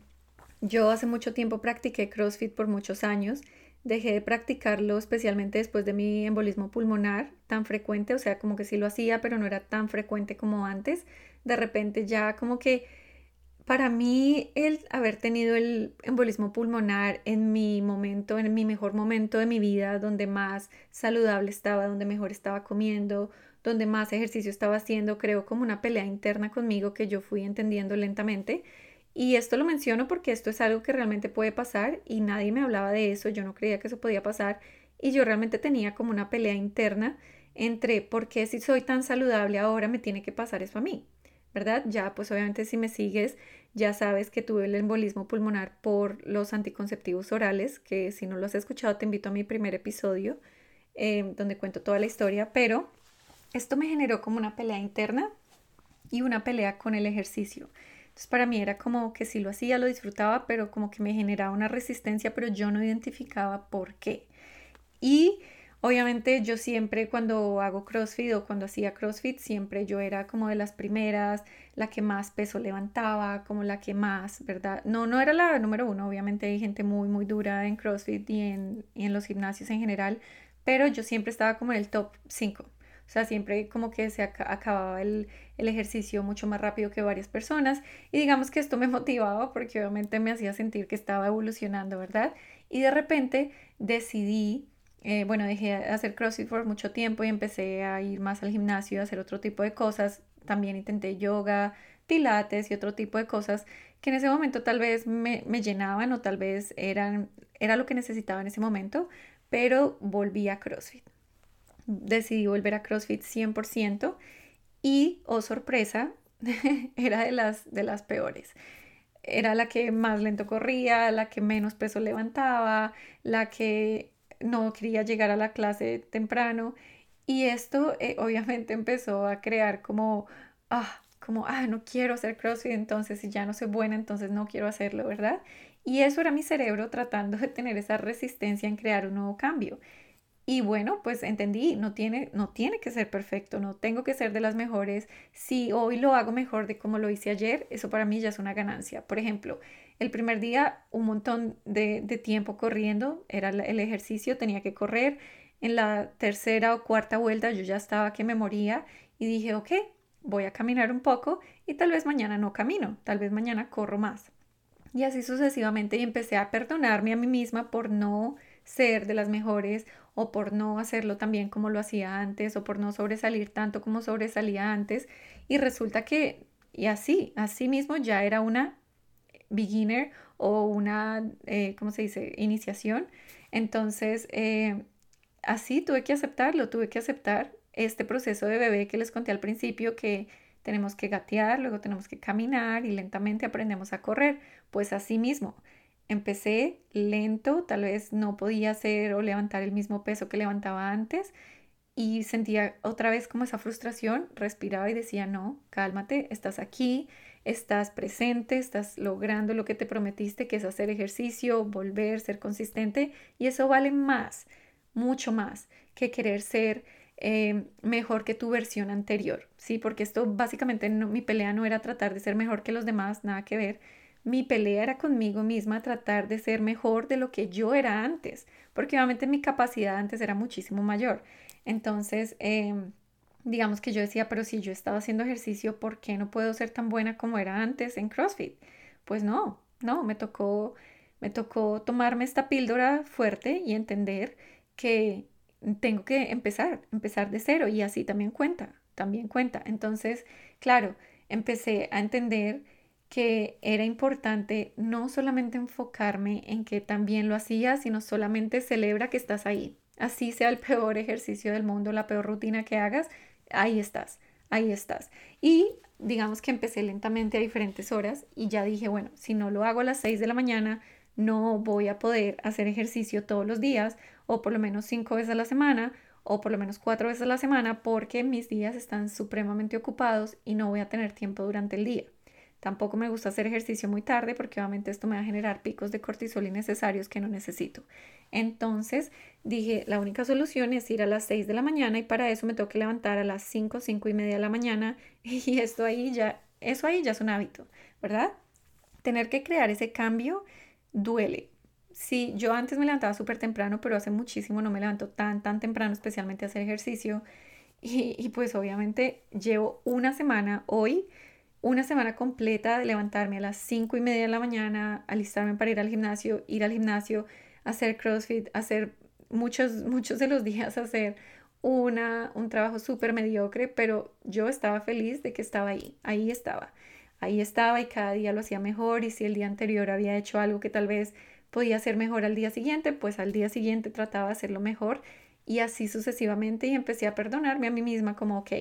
yo hace mucho tiempo practiqué CrossFit por muchos años. Dejé de practicarlo especialmente después de mi embolismo pulmonar tan frecuente, o sea, como que sí lo hacía, pero no era tan frecuente como antes. De repente ya como que para mí, el haber tenido el embolismo pulmonar en mi momento, en mi mejor momento de mi vida, donde más saludable estaba, donde mejor estaba comiendo, donde más ejercicio estaba haciendo, creo como una pelea interna conmigo que yo fui entendiendo lentamente. Y esto lo menciono porque esto es algo que realmente puede pasar y nadie me hablaba de eso, yo no creía que eso podía pasar y yo realmente tenía como una pelea interna entre por qué si soy tan saludable ahora me tiene que pasar eso a mí. ¿Verdad? Ya, pues obviamente si me sigues, ya sabes que tuve el embolismo pulmonar por los anticonceptivos orales, que si no lo has escuchado te invito a mi primer episodio em, donde cuento toda la historia, pero esto me generó como una pelea interna y una pelea con el ejercicio. Entonces para mí era como que si lo hacía, lo disfrutaba, pero como que me generaba una resistencia, pero yo no identificaba por qué. Y Obviamente yo siempre cuando hago CrossFit o cuando hacía CrossFit, siempre yo era como de las primeras, la que más peso levantaba, como la que más, ¿verdad? No, no era la número uno, obviamente hay gente muy, muy dura en CrossFit y en, en los gimnasios en general, pero yo siempre estaba como en el top 5. O sea, siempre como que se acababa el, el, ejercicio mucho más rápido que varias personas. Y digamos que esto me motivaba porque obviamente me hacía sentir que estaba evolucionando, ¿verdad? Y de repente decidí eh, bueno, dejé de hacer CrossFit por mucho tiempo y empecé a ir más al gimnasio, a hacer otro tipo de cosas. También intenté yoga, pilates y otro tipo de cosas que en ese momento tal vez me, me llenaban o tal vez eran, era lo que necesitaba en ese momento, pero volví a CrossFit. Decidí volver a CrossFit 100% y, oh sorpresa, era de las, de las peores. Era la que más lento corría, la que menos peso levantaba, la que no quería llegar a la clase temprano. Y esto eh, obviamente empezó a crear como, ah, como, ah, no quiero hacer CrossFit, entonces si ya no soy buena, entonces no quiero hacerlo, ¿verdad? Y eso era mi cerebro tratando de tener esa resistencia en crear un nuevo cambio. Y bueno, pues entendí, no tiene, no tiene que ser perfecto, no tengo que ser de las mejores. Si hoy lo hago mejor de como lo hice ayer, eso para mí ya es una ganancia. Por ejemplo, el primer día un montón de, tiempo corriendo, era el ejercicio, tenía que correr. En la tercera o cuarta vuelta yo ya estaba que me moría y dije, ok, voy a caminar un poco y tal vez mañana no camino, tal vez mañana corro más. Y así sucesivamente y empecé a perdonarme a mí misma por no ser de las mejores o por no hacerlo tan bien como lo hacía antes o por no sobresalir tanto como sobresalía antes y resulta que y así, así mismo ya era una beginner o una, eh, ¿cómo se dice?, iniciación. Entonces, eh, así tuve que aceptarlo, tuve que aceptar este proceso de bebé que les conté al principio que tenemos que gatear, luego tenemos que caminar y lentamente aprendemos a correr. Pues así mismo, Empecé lento, tal vez no podía hacer o levantar el mismo peso que levantaba antes y sentía otra vez como esa frustración, respiraba y decía, no, cálmate, estás aquí, estás presente, estás logrando lo que te prometiste, que es hacer ejercicio, volver, ser consistente y eso vale más, mucho más que querer ser eh, mejor que tu versión anterior, ¿sí? Porque esto básicamente mi pelea no era tratar de ser mejor que los demás, nada que ver, mi pelea era conmigo misma tratar de ser mejor de lo que yo era antes, porque obviamente mi capacidad antes era muchísimo mayor. Entonces, em, digamos que yo decía, pero si yo estaba haciendo ejercicio, ¿por qué no puedo ser tan buena como era antes en CrossFit? Pues no, no, me tocó, me tocó tomarme esta píldora fuerte y entender que tengo que empezar, empezar de cero y así también cuenta, también cuenta. Entonces, claro, empecé a entender que era importante no solamente enfocarme en que también lo hacía, sino solamente celebra que estás ahí. Así sea el peor ejercicio del mundo, la peor rutina que hagas, ahí estás, ahí estás. Y digamos que empecé lentamente a diferentes horas y ya dije, bueno, si no lo hago a las 6 de la mañana, no voy a poder hacer ejercicio todos los días o por lo menos cinco veces a la semana o por lo menos cuatro veces a la semana porque mis días están supremamente ocupados y no voy a tener tiempo durante el día. Tampoco me gusta hacer ejercicio muy tarde porque obviamente esto me va a generar picos de cortisol innecesarios que no necesito. Entonces dije, la única solución es ir a las 6 de la mañana y para eso me tengo que levantar a las 5, 5 y media de la mañana y esto ahí ya, eso ahí ya es un hábito, ¿verdad? Tener que crear ese cambio duele. Sí, yo antes me levantaba súper temprano, pero hace muchísimo no me levanto tan, tan temprano, especialmente a hacer ejercicio. Y, y pues obviamente llevo una semana hoy una semana completa de levantarme a las cinco y media de la mañana, alistarme para ir al gimnasio, ir al gimnasio, hacer CrossFit, hacer muchos, muchos de los días hacer una, un trabajo súper mediocre, pero yo estaba feliz de que estaba ahí, ahí estaba, ahí estaba y cada día lo hacía mejor y si el día anterior había hecho algo que tal vez podía hacer mejor al día siguiente, pues al día siguiente trataba de hacerlo mejor y así sucesivamente y empecé a perdonarme a mí misma como, ok,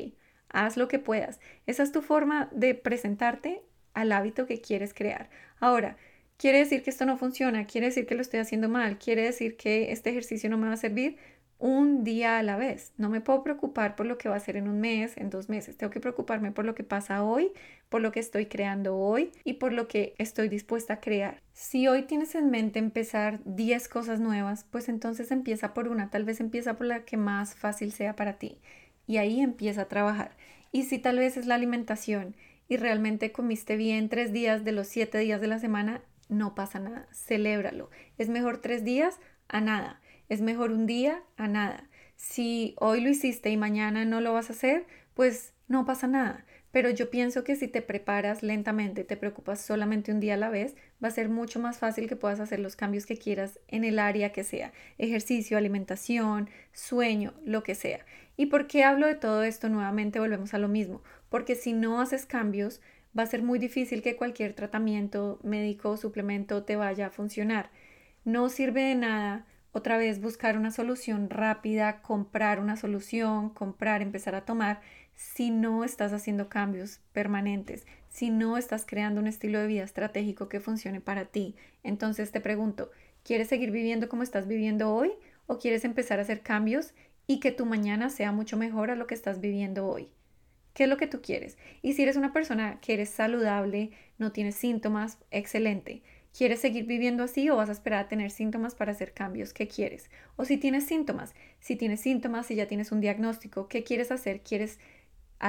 haz lo que puedas. Esa es tu forma de presentarte al hábito que quieres crear. Ahora, ¿quiere decir que esto no funciona? ¿Quiere decir que lo estoy haciendo mal? ¿Quiere decir que este ejercicio no me va a servir? Un día a la vez. No me puedo preocupar por lo que va a ser en un mes, en dos meses. Tengo que preocuparme por lo que pasa hoy, por lo que estoy creando hoy y por lo que estoy dispuesta a crear. Si hoy tienes en mente empezar 10 cosas nuevas, pues entonces empieza por una. Tal vez empieza por la que más fácil sea para ti y ahí empieza a trabajar. Y si tal vez es la alimentación y realmente comiste bien tres días de los siete días de la semana, no pasa nada, celébralo. Es mejor tres días a nada, es mejor un día a nada. Si hoy lo hiciste y mañana no lo vas a hacer, pues no pasa nada. Pero yo pienso que si te preparas lentamente, te preocupas solamente un día a la vez, va a ser mucho más fácil que puedas hacer los cambios que quieras en el área que sea, ejercicio, alimentación, sueño, lo que sea. ¿Y por qué hablo de todo esto? Nuevamente volvemos a lo mismo, porque si no haces cambios, va a ser muy difícil que cualquier tratamiento médico o suplemento te vaya a funcionar. No sirve de nada otra vez buscar una solución rápida, comprar una solución, comprar, empezar a tomar, si no estás haciendo cambios permanentes, si no estás creando un estilo de vida estratégico que funcione para ti. Entonces te pregunto, ¿quieres seguir viviendo como estás viviendo hoy o quieres empezar a hacer cambios y que tu mañana sea mucho mejor a lo que estás viviendo hoy? ¿Qué es lo que tú quieres? Y si eres una persona que eres saludable, no tienes síntomas, excelente. ¿Quieres seguir viviendo así o vas a esperar a tener síntomas para hacer cambios? ¿Qué quieres? O si tienes síntomas, si tienes síntomas y ya tienes un diagnóstico, ¿qué quieres hacer? ¿Quieres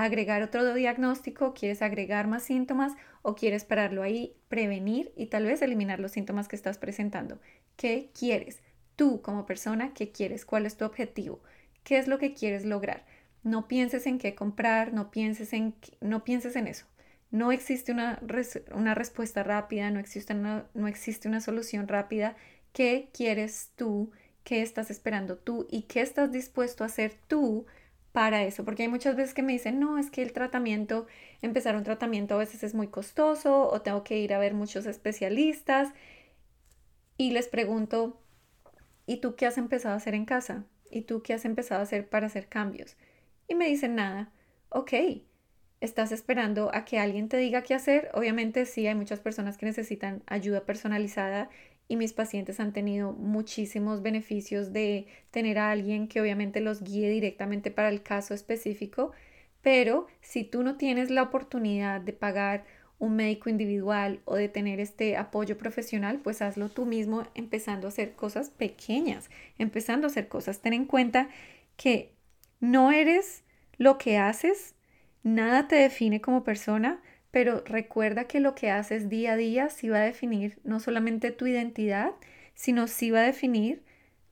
agregar otro diagnóstico? ¿Quieres agregar más síntomas? ¿O quieres pararlo ahí, prevenir y tal vez eliminar los síntomas que estás presentando? ¿Qué quieres? Tú como persona, ¿qué quieres? ¿Cuál es tu objetivo? ¿Qué es lo que quieres lograr? No pienses en qué comprar, no pienses en, no pienses en eso. No existe una, una respuesta rápida, no existe una, no existe una solución rápida. ¿Qué quieres tú? ¿Qué estás esperando tú? ¿Y qué estás dispuesto a hacer tú para eso? Porque hay muchas veces que me dicen, no, es que el tratamiento, empezar un tratamiento a veces es muy costoso o tengo que ir a ver muchos especialistas. Y les pregunto, ¿y tú qué has empezado a hacer en casa? ¿Y tú qué has empezado a hacer para hacer cambios? Y me dicen nada. Ok, estás esperando a que alguien te diga qué hacer. Obviamente sí, hay muchas personas que necesitan ayuda personalizada y mis pacientes han tenido muchísimos beneficios de tener a alguien que obviamente los guíe directamente para el caso específico. Pero si tú no tienes la oportunidad de pagar un médico individual o de tener este apoyo profesional, pues hazlo tú mismo empezando a hacer cosas pequeñas, empezando a hacer cosas. Ten en cuenta que no eres lo que haces, Nada te define como persona, pero recuerda que lo que haces día a día sí va a definir no solamente tu identidad, sino sí va a definir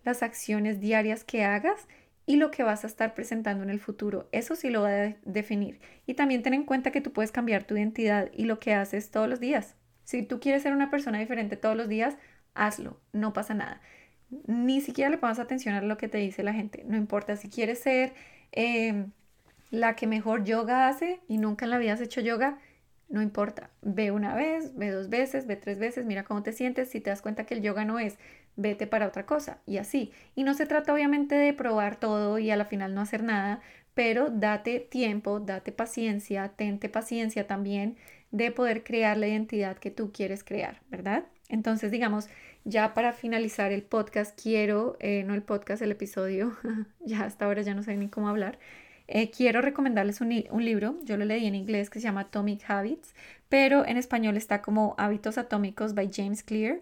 las acciones diarias que hagas y lo que vas a estar presentando en el futuro. Eso sí lo va a definir. Y también ten en cuenta que tú puedes cambiar tu identidad y lo que haces todos los días. Si tú quieres ser una persona diferente todos los días, hazlo, no pasa nada. Ni siquiera le pongas atención a lo que te dice la gente. No importa si quieres ser em, la que mejor yoga hace y nunca en la vida has hecho yoga, no importa. Ve una vez, ve dos veces, ve tres veces, mira cómo te sientes. Si te das cuenta que el yoga no es, vete para otra cosa y así. Y no se trata obviamente de probar todo y a la final no hacer nada, pero date tiempo, date paciencia, tente paciencia también de poder crear la identidad que tú quieres crear, ¿verdad? Entonces, digamos, ya para finalizar el podcast, quiero, eh, no el podcast, el episodio, ya hasta ahora ya no sé ni cómo hablar, eh, quiero recomendarles un, libro, yo lo leí en inglés que se llama Atomic Habits, pero en español está como Hábitos Atómicos by James Clear.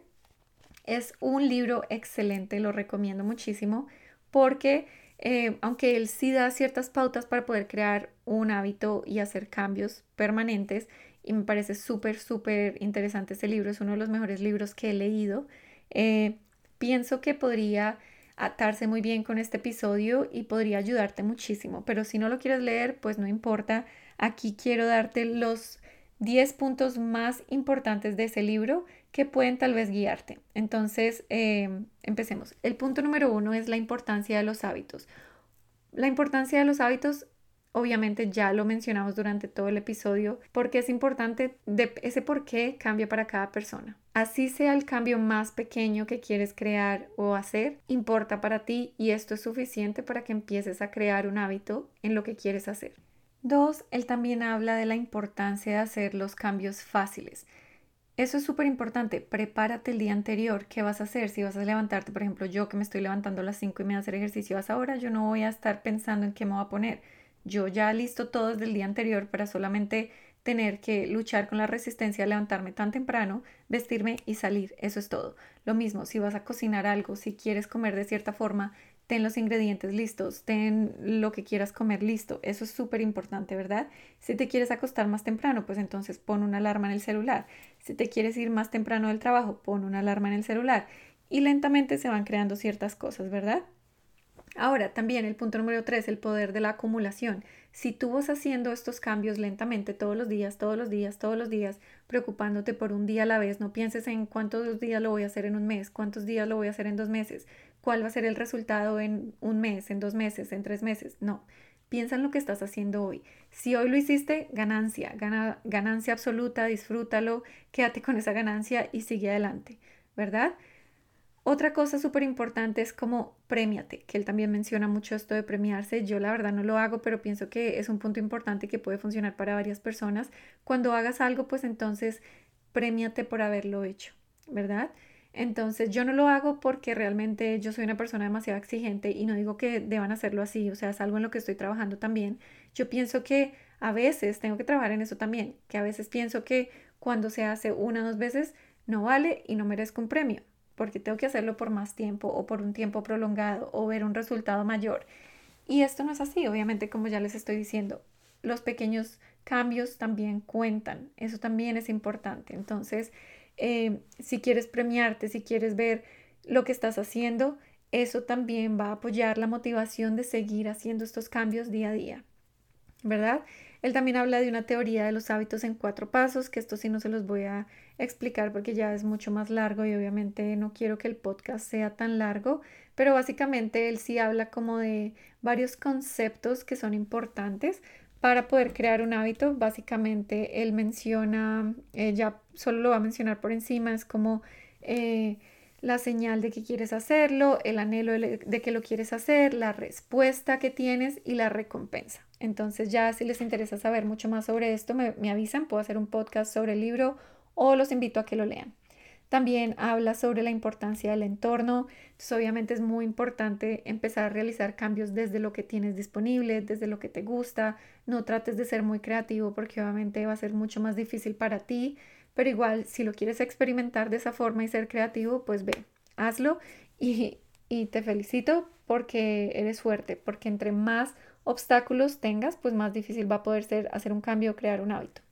Es un libro excelente, lo recomiendo muchísimo porque eh, aunque él sí da ciertas pautas para poder crear un hábito y hacer cambios permanentes, y me parece súper, súper interesante este libro, es uno de los mejores libros que he leído, eh, pienso que podría atarse muy bien con este episodio y podría ayudarte muchísimo. Pero si no lo quieres leer, pues no importa. Aquí quiero darte los 10 puntos más importantes de ese libro que pueden tal vez guiarte. Entonces, em, empecemos. El punto número uno es la importancia de los hábitos. La importancia de los hábitos Obviamente ya lo mencionamos durante todo el episodio porque es importante, de ese por qué cambia para cada persona. Así sea el cambio más pequeño que quieres crear o hacer, importa para ti y esto es suficiente para que empieces a crear un hábito en lo que quieres hacer. Dos, él también habla de la importancia de hacer los cambios fáciles. Eso es súper importante. Prepárate el día anterior. ¿Qué vas a hacer? Si vas a levantarte, por ejemplo, yo que me estoy levantando a las 5 y me voy a hacer ejercicio a esa hora, yo no voy a estar pensando en qué me voy a poner yo ya listo todo desde el día anterior para solamente tener que luchar con la resistencia a levantarme tan temprano, vestirme y salir. Eso es todo. Lo mismo, si vas a cocinar algo, si quieres comer de cierta forma, ten los ingredientes listos, ten lo que quieras comer listo. Eso es súper importante, ¿verdad? Si te quieres acostar más temprano, pues entonces pon una alarma en el celular. Si te quieres ir más temprano del trabajo, pon una alarma en el celular. Y lentamente se van creando ciertas cosas, ¿verdad? Ahora, también el punto número tres, el poder de la acumulación. Si tú vas haciendo estos cambios lentamente todos los días, todos los días, todos los días, preocupándote por un día a la vez, no pienses en cuántos días lo voy a hacer en un mes, cuántos días lo voy a hacer en dos meses. cuál va a ser el resultado en un mes, en dos meses, en tres meses. No, piensa en lo que estás haciendo hoy. Si hoy lo hiciste, ganancia, ganancia absoluta, disfrútalo, quédate con esa ganancia y sigue adelante, ¿verdad? Otra cosa súper importante es como premiate, que él también menciona mucho esto de premiarse. Yo la verdad no lo hago, pero pienso que es un punto importante que puede funcionar para varias personas. Cuando hagas algo, pues entonces premiate por haberlo hecho, ¿verdad? Entonces yo no lo hago porque realmente yo soy una persona demasiado exigente y no digo que deban hacerlo así, o sea, es algo en lo que estoy trabajando también. Yo pienso que a veces tengo que trabajar en eso también, que a veces pienso que cuando se hace una o dos veces no vale y no merezco un premio, porque tengo que hacerlo por más tiempo o por un tiempo prolongado o ver un resultado mayor. Y esto no es así, obviamente, como ya les estoy diciendo, los pequeños cambios también cuentan, eso también es importante. Entonces, eh, si quieres premiarte, si quieres ver lo que estás haciendo, eso también va a apoyar la motivación de seguir haciendo estos cambios día a día, ¿verdad? Él también habla de una teoría de los hábitos en cuatro pasos, que esto sí no se los voy a explicar porque ya es mucho más largo y obviamente no quiero que el podcast sea tan largo, pero básicamente él sí habla como de varios conceptos que son importantes para poder crear un hábito. Básicamente él menciona, eh, ya solo lo va a mencionar por encima, es como eh, la señal de que quieres hacerlo, el anhelo de que lo quieres hacer, la respuesta que tienes y la recompensa. Entonces ya si les interesa saber mucho más sobre esto, me, avisan, puedo hacer un podcast sobre el libro o los invito a que lo lean. También habla sobre la importancia del entorno. Entonces, obviamente es muy importante empezar a realizar cambios desde lo que tienes disponible, desde lo que te gusta. No trates de ser muy creativo porque obviamente va a ser mucho más difícil para ti. Pero igual, si lo quieres experimentar de esa forma y ser creativo, pues ve, hazlo y, y te felicito porque eres fuerte, porque entre más obstáculos tengas, pues más difícil va a poder ser hacer un cambio o crear un hábito.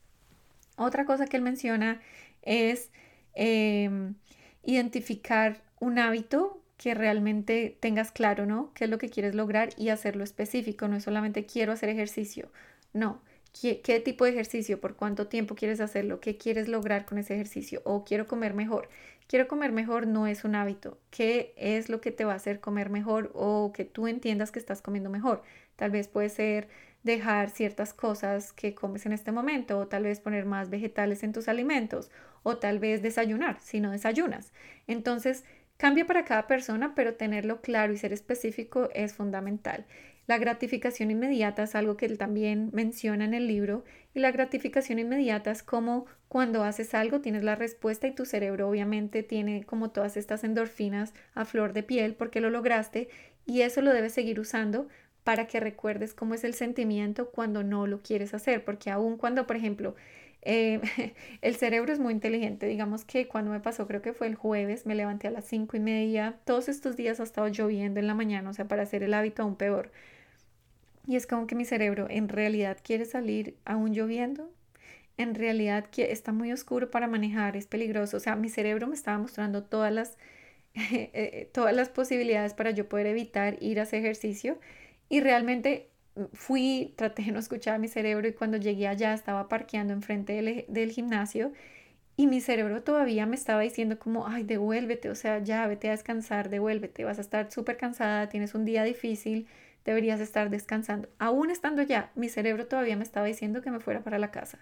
Otra cosa que él menciona es Em, identificar un hábito que realmente tengas claro, ¿no? ¿Qué es lo que quieres lograr y hacerlo específico? No es solamente quiero hacer ejercicio, no. ¿Qué, ¿Qué, tipo de ejercicio? ¿Por cuánto tiempo quieres hacerlo? ¿Qué quieres lograr con ese ejercicio? O quiero comer mejor. Quiero comer mejor no es un hábito. ¿Qué es lo que te va a hacer comer mejor o que tú entiendas que estás comiendo mejor? Tal vez puede ser dejar ciertas cosas que comes en este momento o tal vez poner más vegetales en tus alimentos o tal vez desayunar si no desayunas. Entonces, cambia para cada persona, pero tenerlo claro y ser específico es fundamental. La gratificación inmediata es algo que él también menciona en el libro y la gratificación inmediata es como cuando haces algo tienes la respuesta y tu cerebro obviamente tiene como todas estas endorfinas a flor de piel porque lo lograste y eso lo debes seguir usando para que recuerdes cómo es el sentimiento cuando no lo quieres hacer, porque aun cuando, por ejemplo, eh, el cerebro es muy inteligente, digamos que cuando me pasó, creo que fue el jueves, me levanté a las cinco y media, todos estos días ha estado lloviendo en la mañana, o sea, para hacer el hábito aún peor. Y es como que mi cerebro en realidad quiere salir aún lloviendo, en realidad está muy oscuro para manejar, es peligroso, o sea, mi cerebro me estaba mostrando todas las, eh, todas las posibilidades para yo poder evitar ir a ese ejercicio. Y realmente mm, fui, traté de no escuchar a mi cerebro y cuando llegué allá estaba parqueando enfrente del, del gimnasio y mi cerebro todavía me estaba diciendo como, ay, devuélvete, o sea, ya vete a descansar, devuélvete, vas a estar súper cansada, tienes un día difícil, deberías estar descansando. Aún estando ya, mi cerebro todavía me estaba diciendo que me fuera para la casa.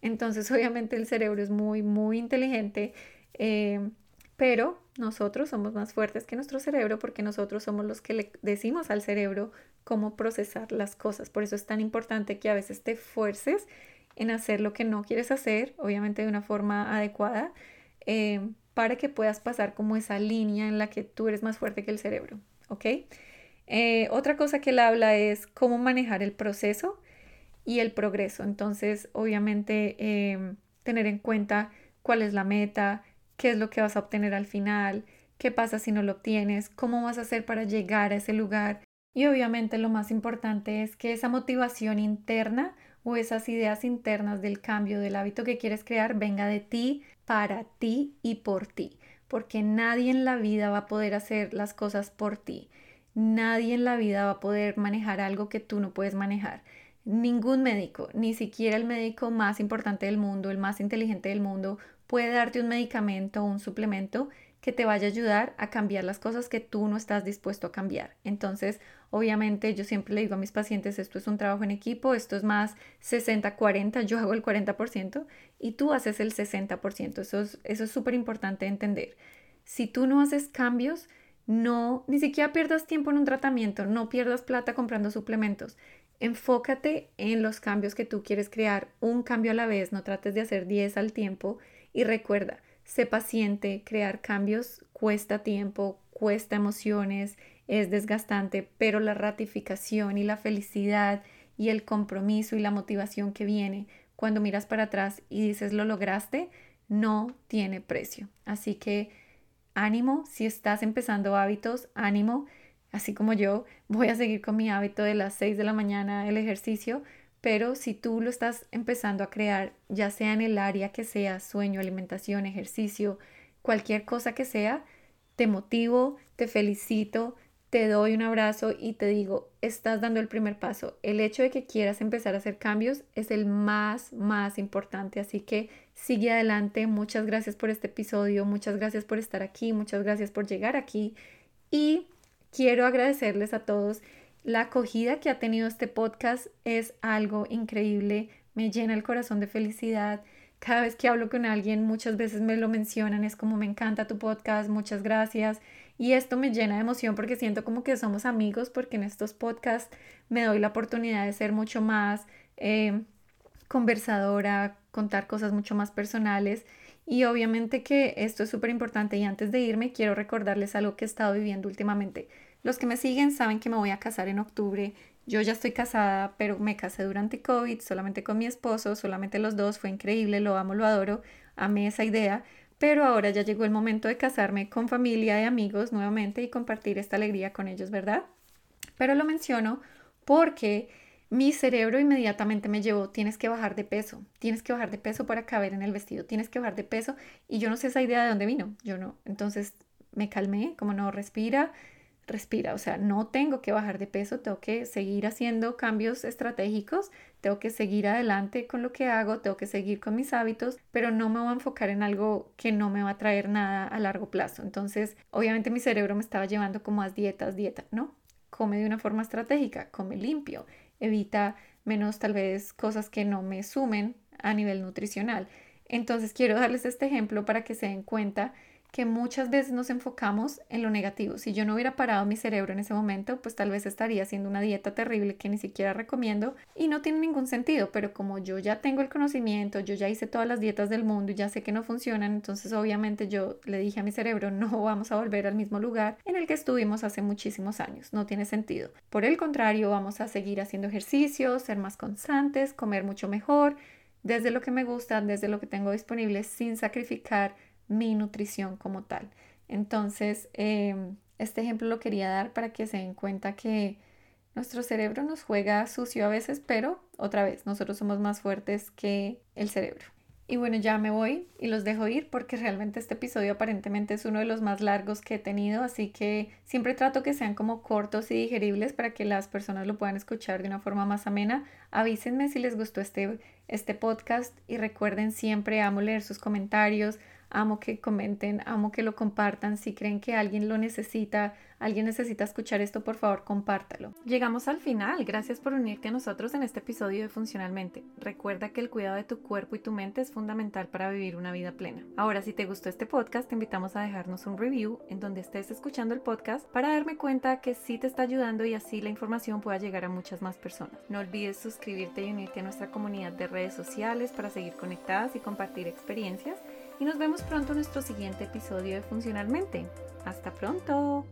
Entonces, obviamente el cerebro es muy, muy inteligente, eh, pero nosotros somos más fuertes que nuestro cerebro porque nosotros somos los que le decimos al cerebro cómo procesar las cosas. Por eso es tan importante que a veces te fuerces en hacer lo que no quieres hacer, obviamente de una forma adecuada, eh, para que puedas pasar como esa línea en la que tú eres más fuerte que el cerebro, ¿ok? Eh, otra cosa que él habla es cómo manejar el proceso y el progreso. Entonces, obviamente, eh, tener en cuenta cuál es la meta, qué es lo que vas a obtener al final, qué pasa si no lo obtienes, cómo vas a hacer para llegar a ese lugar y obviamente lo más importante es que esa motivación interna o esas ideas internas del cambio del hábito que quieres crear venga de ti, para ti y por ti. Porque nadie en la vida va a poder hacer las cosas por ti. Nadie en la vida va a poder manejar algo que tú no puedes manejar. Ningún médico, ni siquiera el médico más importante del mundo, el más inteligente del mundo, puede darte un medicamento o un suplemento que te vaya a ayudar a cambiar las cosas que tú no estás dispuesto a cambiar. Entonces, obviamente yo siempre le digo a mis pacientes, esto es un trabajo en equipo, esto es más 60-40, yo hago el 40% y tú haces el 60%. Eso es eso es súper importante entender. Si tú no haces cambios, no, ni siquiera pierdas tiempo en un tratamiento, no pierdas plata comprando suplementos. Enfócate en los cambios que tú quieres crear, un cambio a la vez, no trates de hacer 10 al tiempo y recuerda, sé paciente, crear cambios cuesta tiempo, cuesta emociones, es desgastante, pero la ratificación y la felicidad y el compromiso y la motivación que viene cuando miras para atrás y dices lo lograste, no tiene precio. Así que ánimo, si estás empezando hábitos, ánimo así como yo, voy a seguir con mi hábito de las 6 de la mañana el ejercicio, pero si tú lo estás empezando a crear, ya sea en el área que sea, sueño, alimentación, ejercicio, cualquier cosa que sea, te motivo, te felicito, te doy un abrazo y te digo, estás dando el primer paso. El hecho de que quieras empezar a hacer cambios es el más, más importante. Así que sigue adelante. Muchas gracias por este episodio, muchas gracias por estar aquí, muchas gracias por llegar aquí. Y quiero agradecerles a todos. La acogida que ha tenido este podcast es algo increíble, me llena el corazón de felicidad. Cada vez que hablo con alguien, muchas veces me lo mencionan, es como me encanta tu podcast, muchas gracias. Y esto me llena de emoción porque siento como que somos amigos, porque en estos podcasts me doy la oportunidad de ser mucho más eh, conversadora, contar cosas mucho más personales. Y obviamente que esto es súper importante y antes de irme quiero recordarles algo que he estado viviendo últimamente. Los que me siguen saben que me voy a casar en octubre. Yo ya estoy casada, pero me casé durante COVID, solamente con mi esposo, solamente los dos, fue increíble, lo amo, lo adoro, amé esa idea, pero ahora ya llegó el momento de casarme con familia y amigos nuevamente y compartir esta alegría con ellos, ¿verdad? Pero lo menciono porque mi cerebro inmediatamente me llevó, tienes que bajar de peso, tienes que bajar de peso para caber en el vestido, tienes que bajar de peso y yo no sé esa idea de dónde vino, yo no. Entonces me calmé, como no, respira, respira, o sea, no tengo que bajar de peso, tengo que seguir haciendo cambios estratégicos, tengo que seguir adelante con lo que hago, tengo que seguir con mis hábitos, pero no me voy a enfocar en algo que no me va a traer nada a largo plazo. Entonces, obviamente mi cerebro me estaba llevando como a dietas, dieta, ¿no? Come de una forma estratégica, come limpio, evita menos tal vez cosas que no me sumen a nivel nutricional. Entonces quiero darles este ejemplo para que se den cuenta que muchas veces nos enfocamos en lo negativo. Si yo no hubiera parado mi cerebro en ese momento, pues tal vez estaría haciendo una dieta terrible que ni siquiera recomiendo y no tiene ningún sentido, pero como yo ya tengo el conocimiento, yo ya hice todas las dietas del mundo y ya sé que no funcionan, entonces obviamente yo le dije a mi cerebro, no vamos a volver al mismo lugar en el que estuvimos hace muchísimos años, no tiene sentido. Por el contrario, vamos a seguir haciendo ejercicios, ser más constantes, comer mucho mejor, desde lo que me gusta, desde lo que tengo disponible, sin sacrificar mi nutrición como tal. Entonces, em, este ejemplo lo quería dar para que se den cuenta que nuestro cerebro nos juega sucio a veces, pero otra vez, nosotros somos más fuertes que el cerebro. Y bueno, ya me voy y los dejo ir porque realmente este episodio aparentemente es uno de los más largos que he tenido, así que siempre trato que sean como cortos y digeribles para que las personas lo puedan escuchar de una forma más amena. Avísenme si les gustó este, este podcast y recuerden siempre, amo leer sus comentarios, amo que comenten, amo que lo compartan. Si creen que alguien lo necesita, alguien necesita escuchar esto, por favor, compártalo. Llegamos al final. Gracias por unirte a nosotros en este episodio de Funcionalmente. Recuerda que el cuidado de tu cuerpo y tu mente es fundamental para vivir una vida plena. Ahora, si te gustó este podcast, te invitamos a dejarnos un review en donde estés escuchando el podcast para darme cuenta que sí te está ayudando y así la información pueda llegar a muchas más personas. No olvides suscribirte y unirte a nuestra comunidad de redes sociales para seguir conectadas y compartir experiencias y nos vemos pronto en nuestro siguiente episodio de Funcionalmente. Hasta pronto.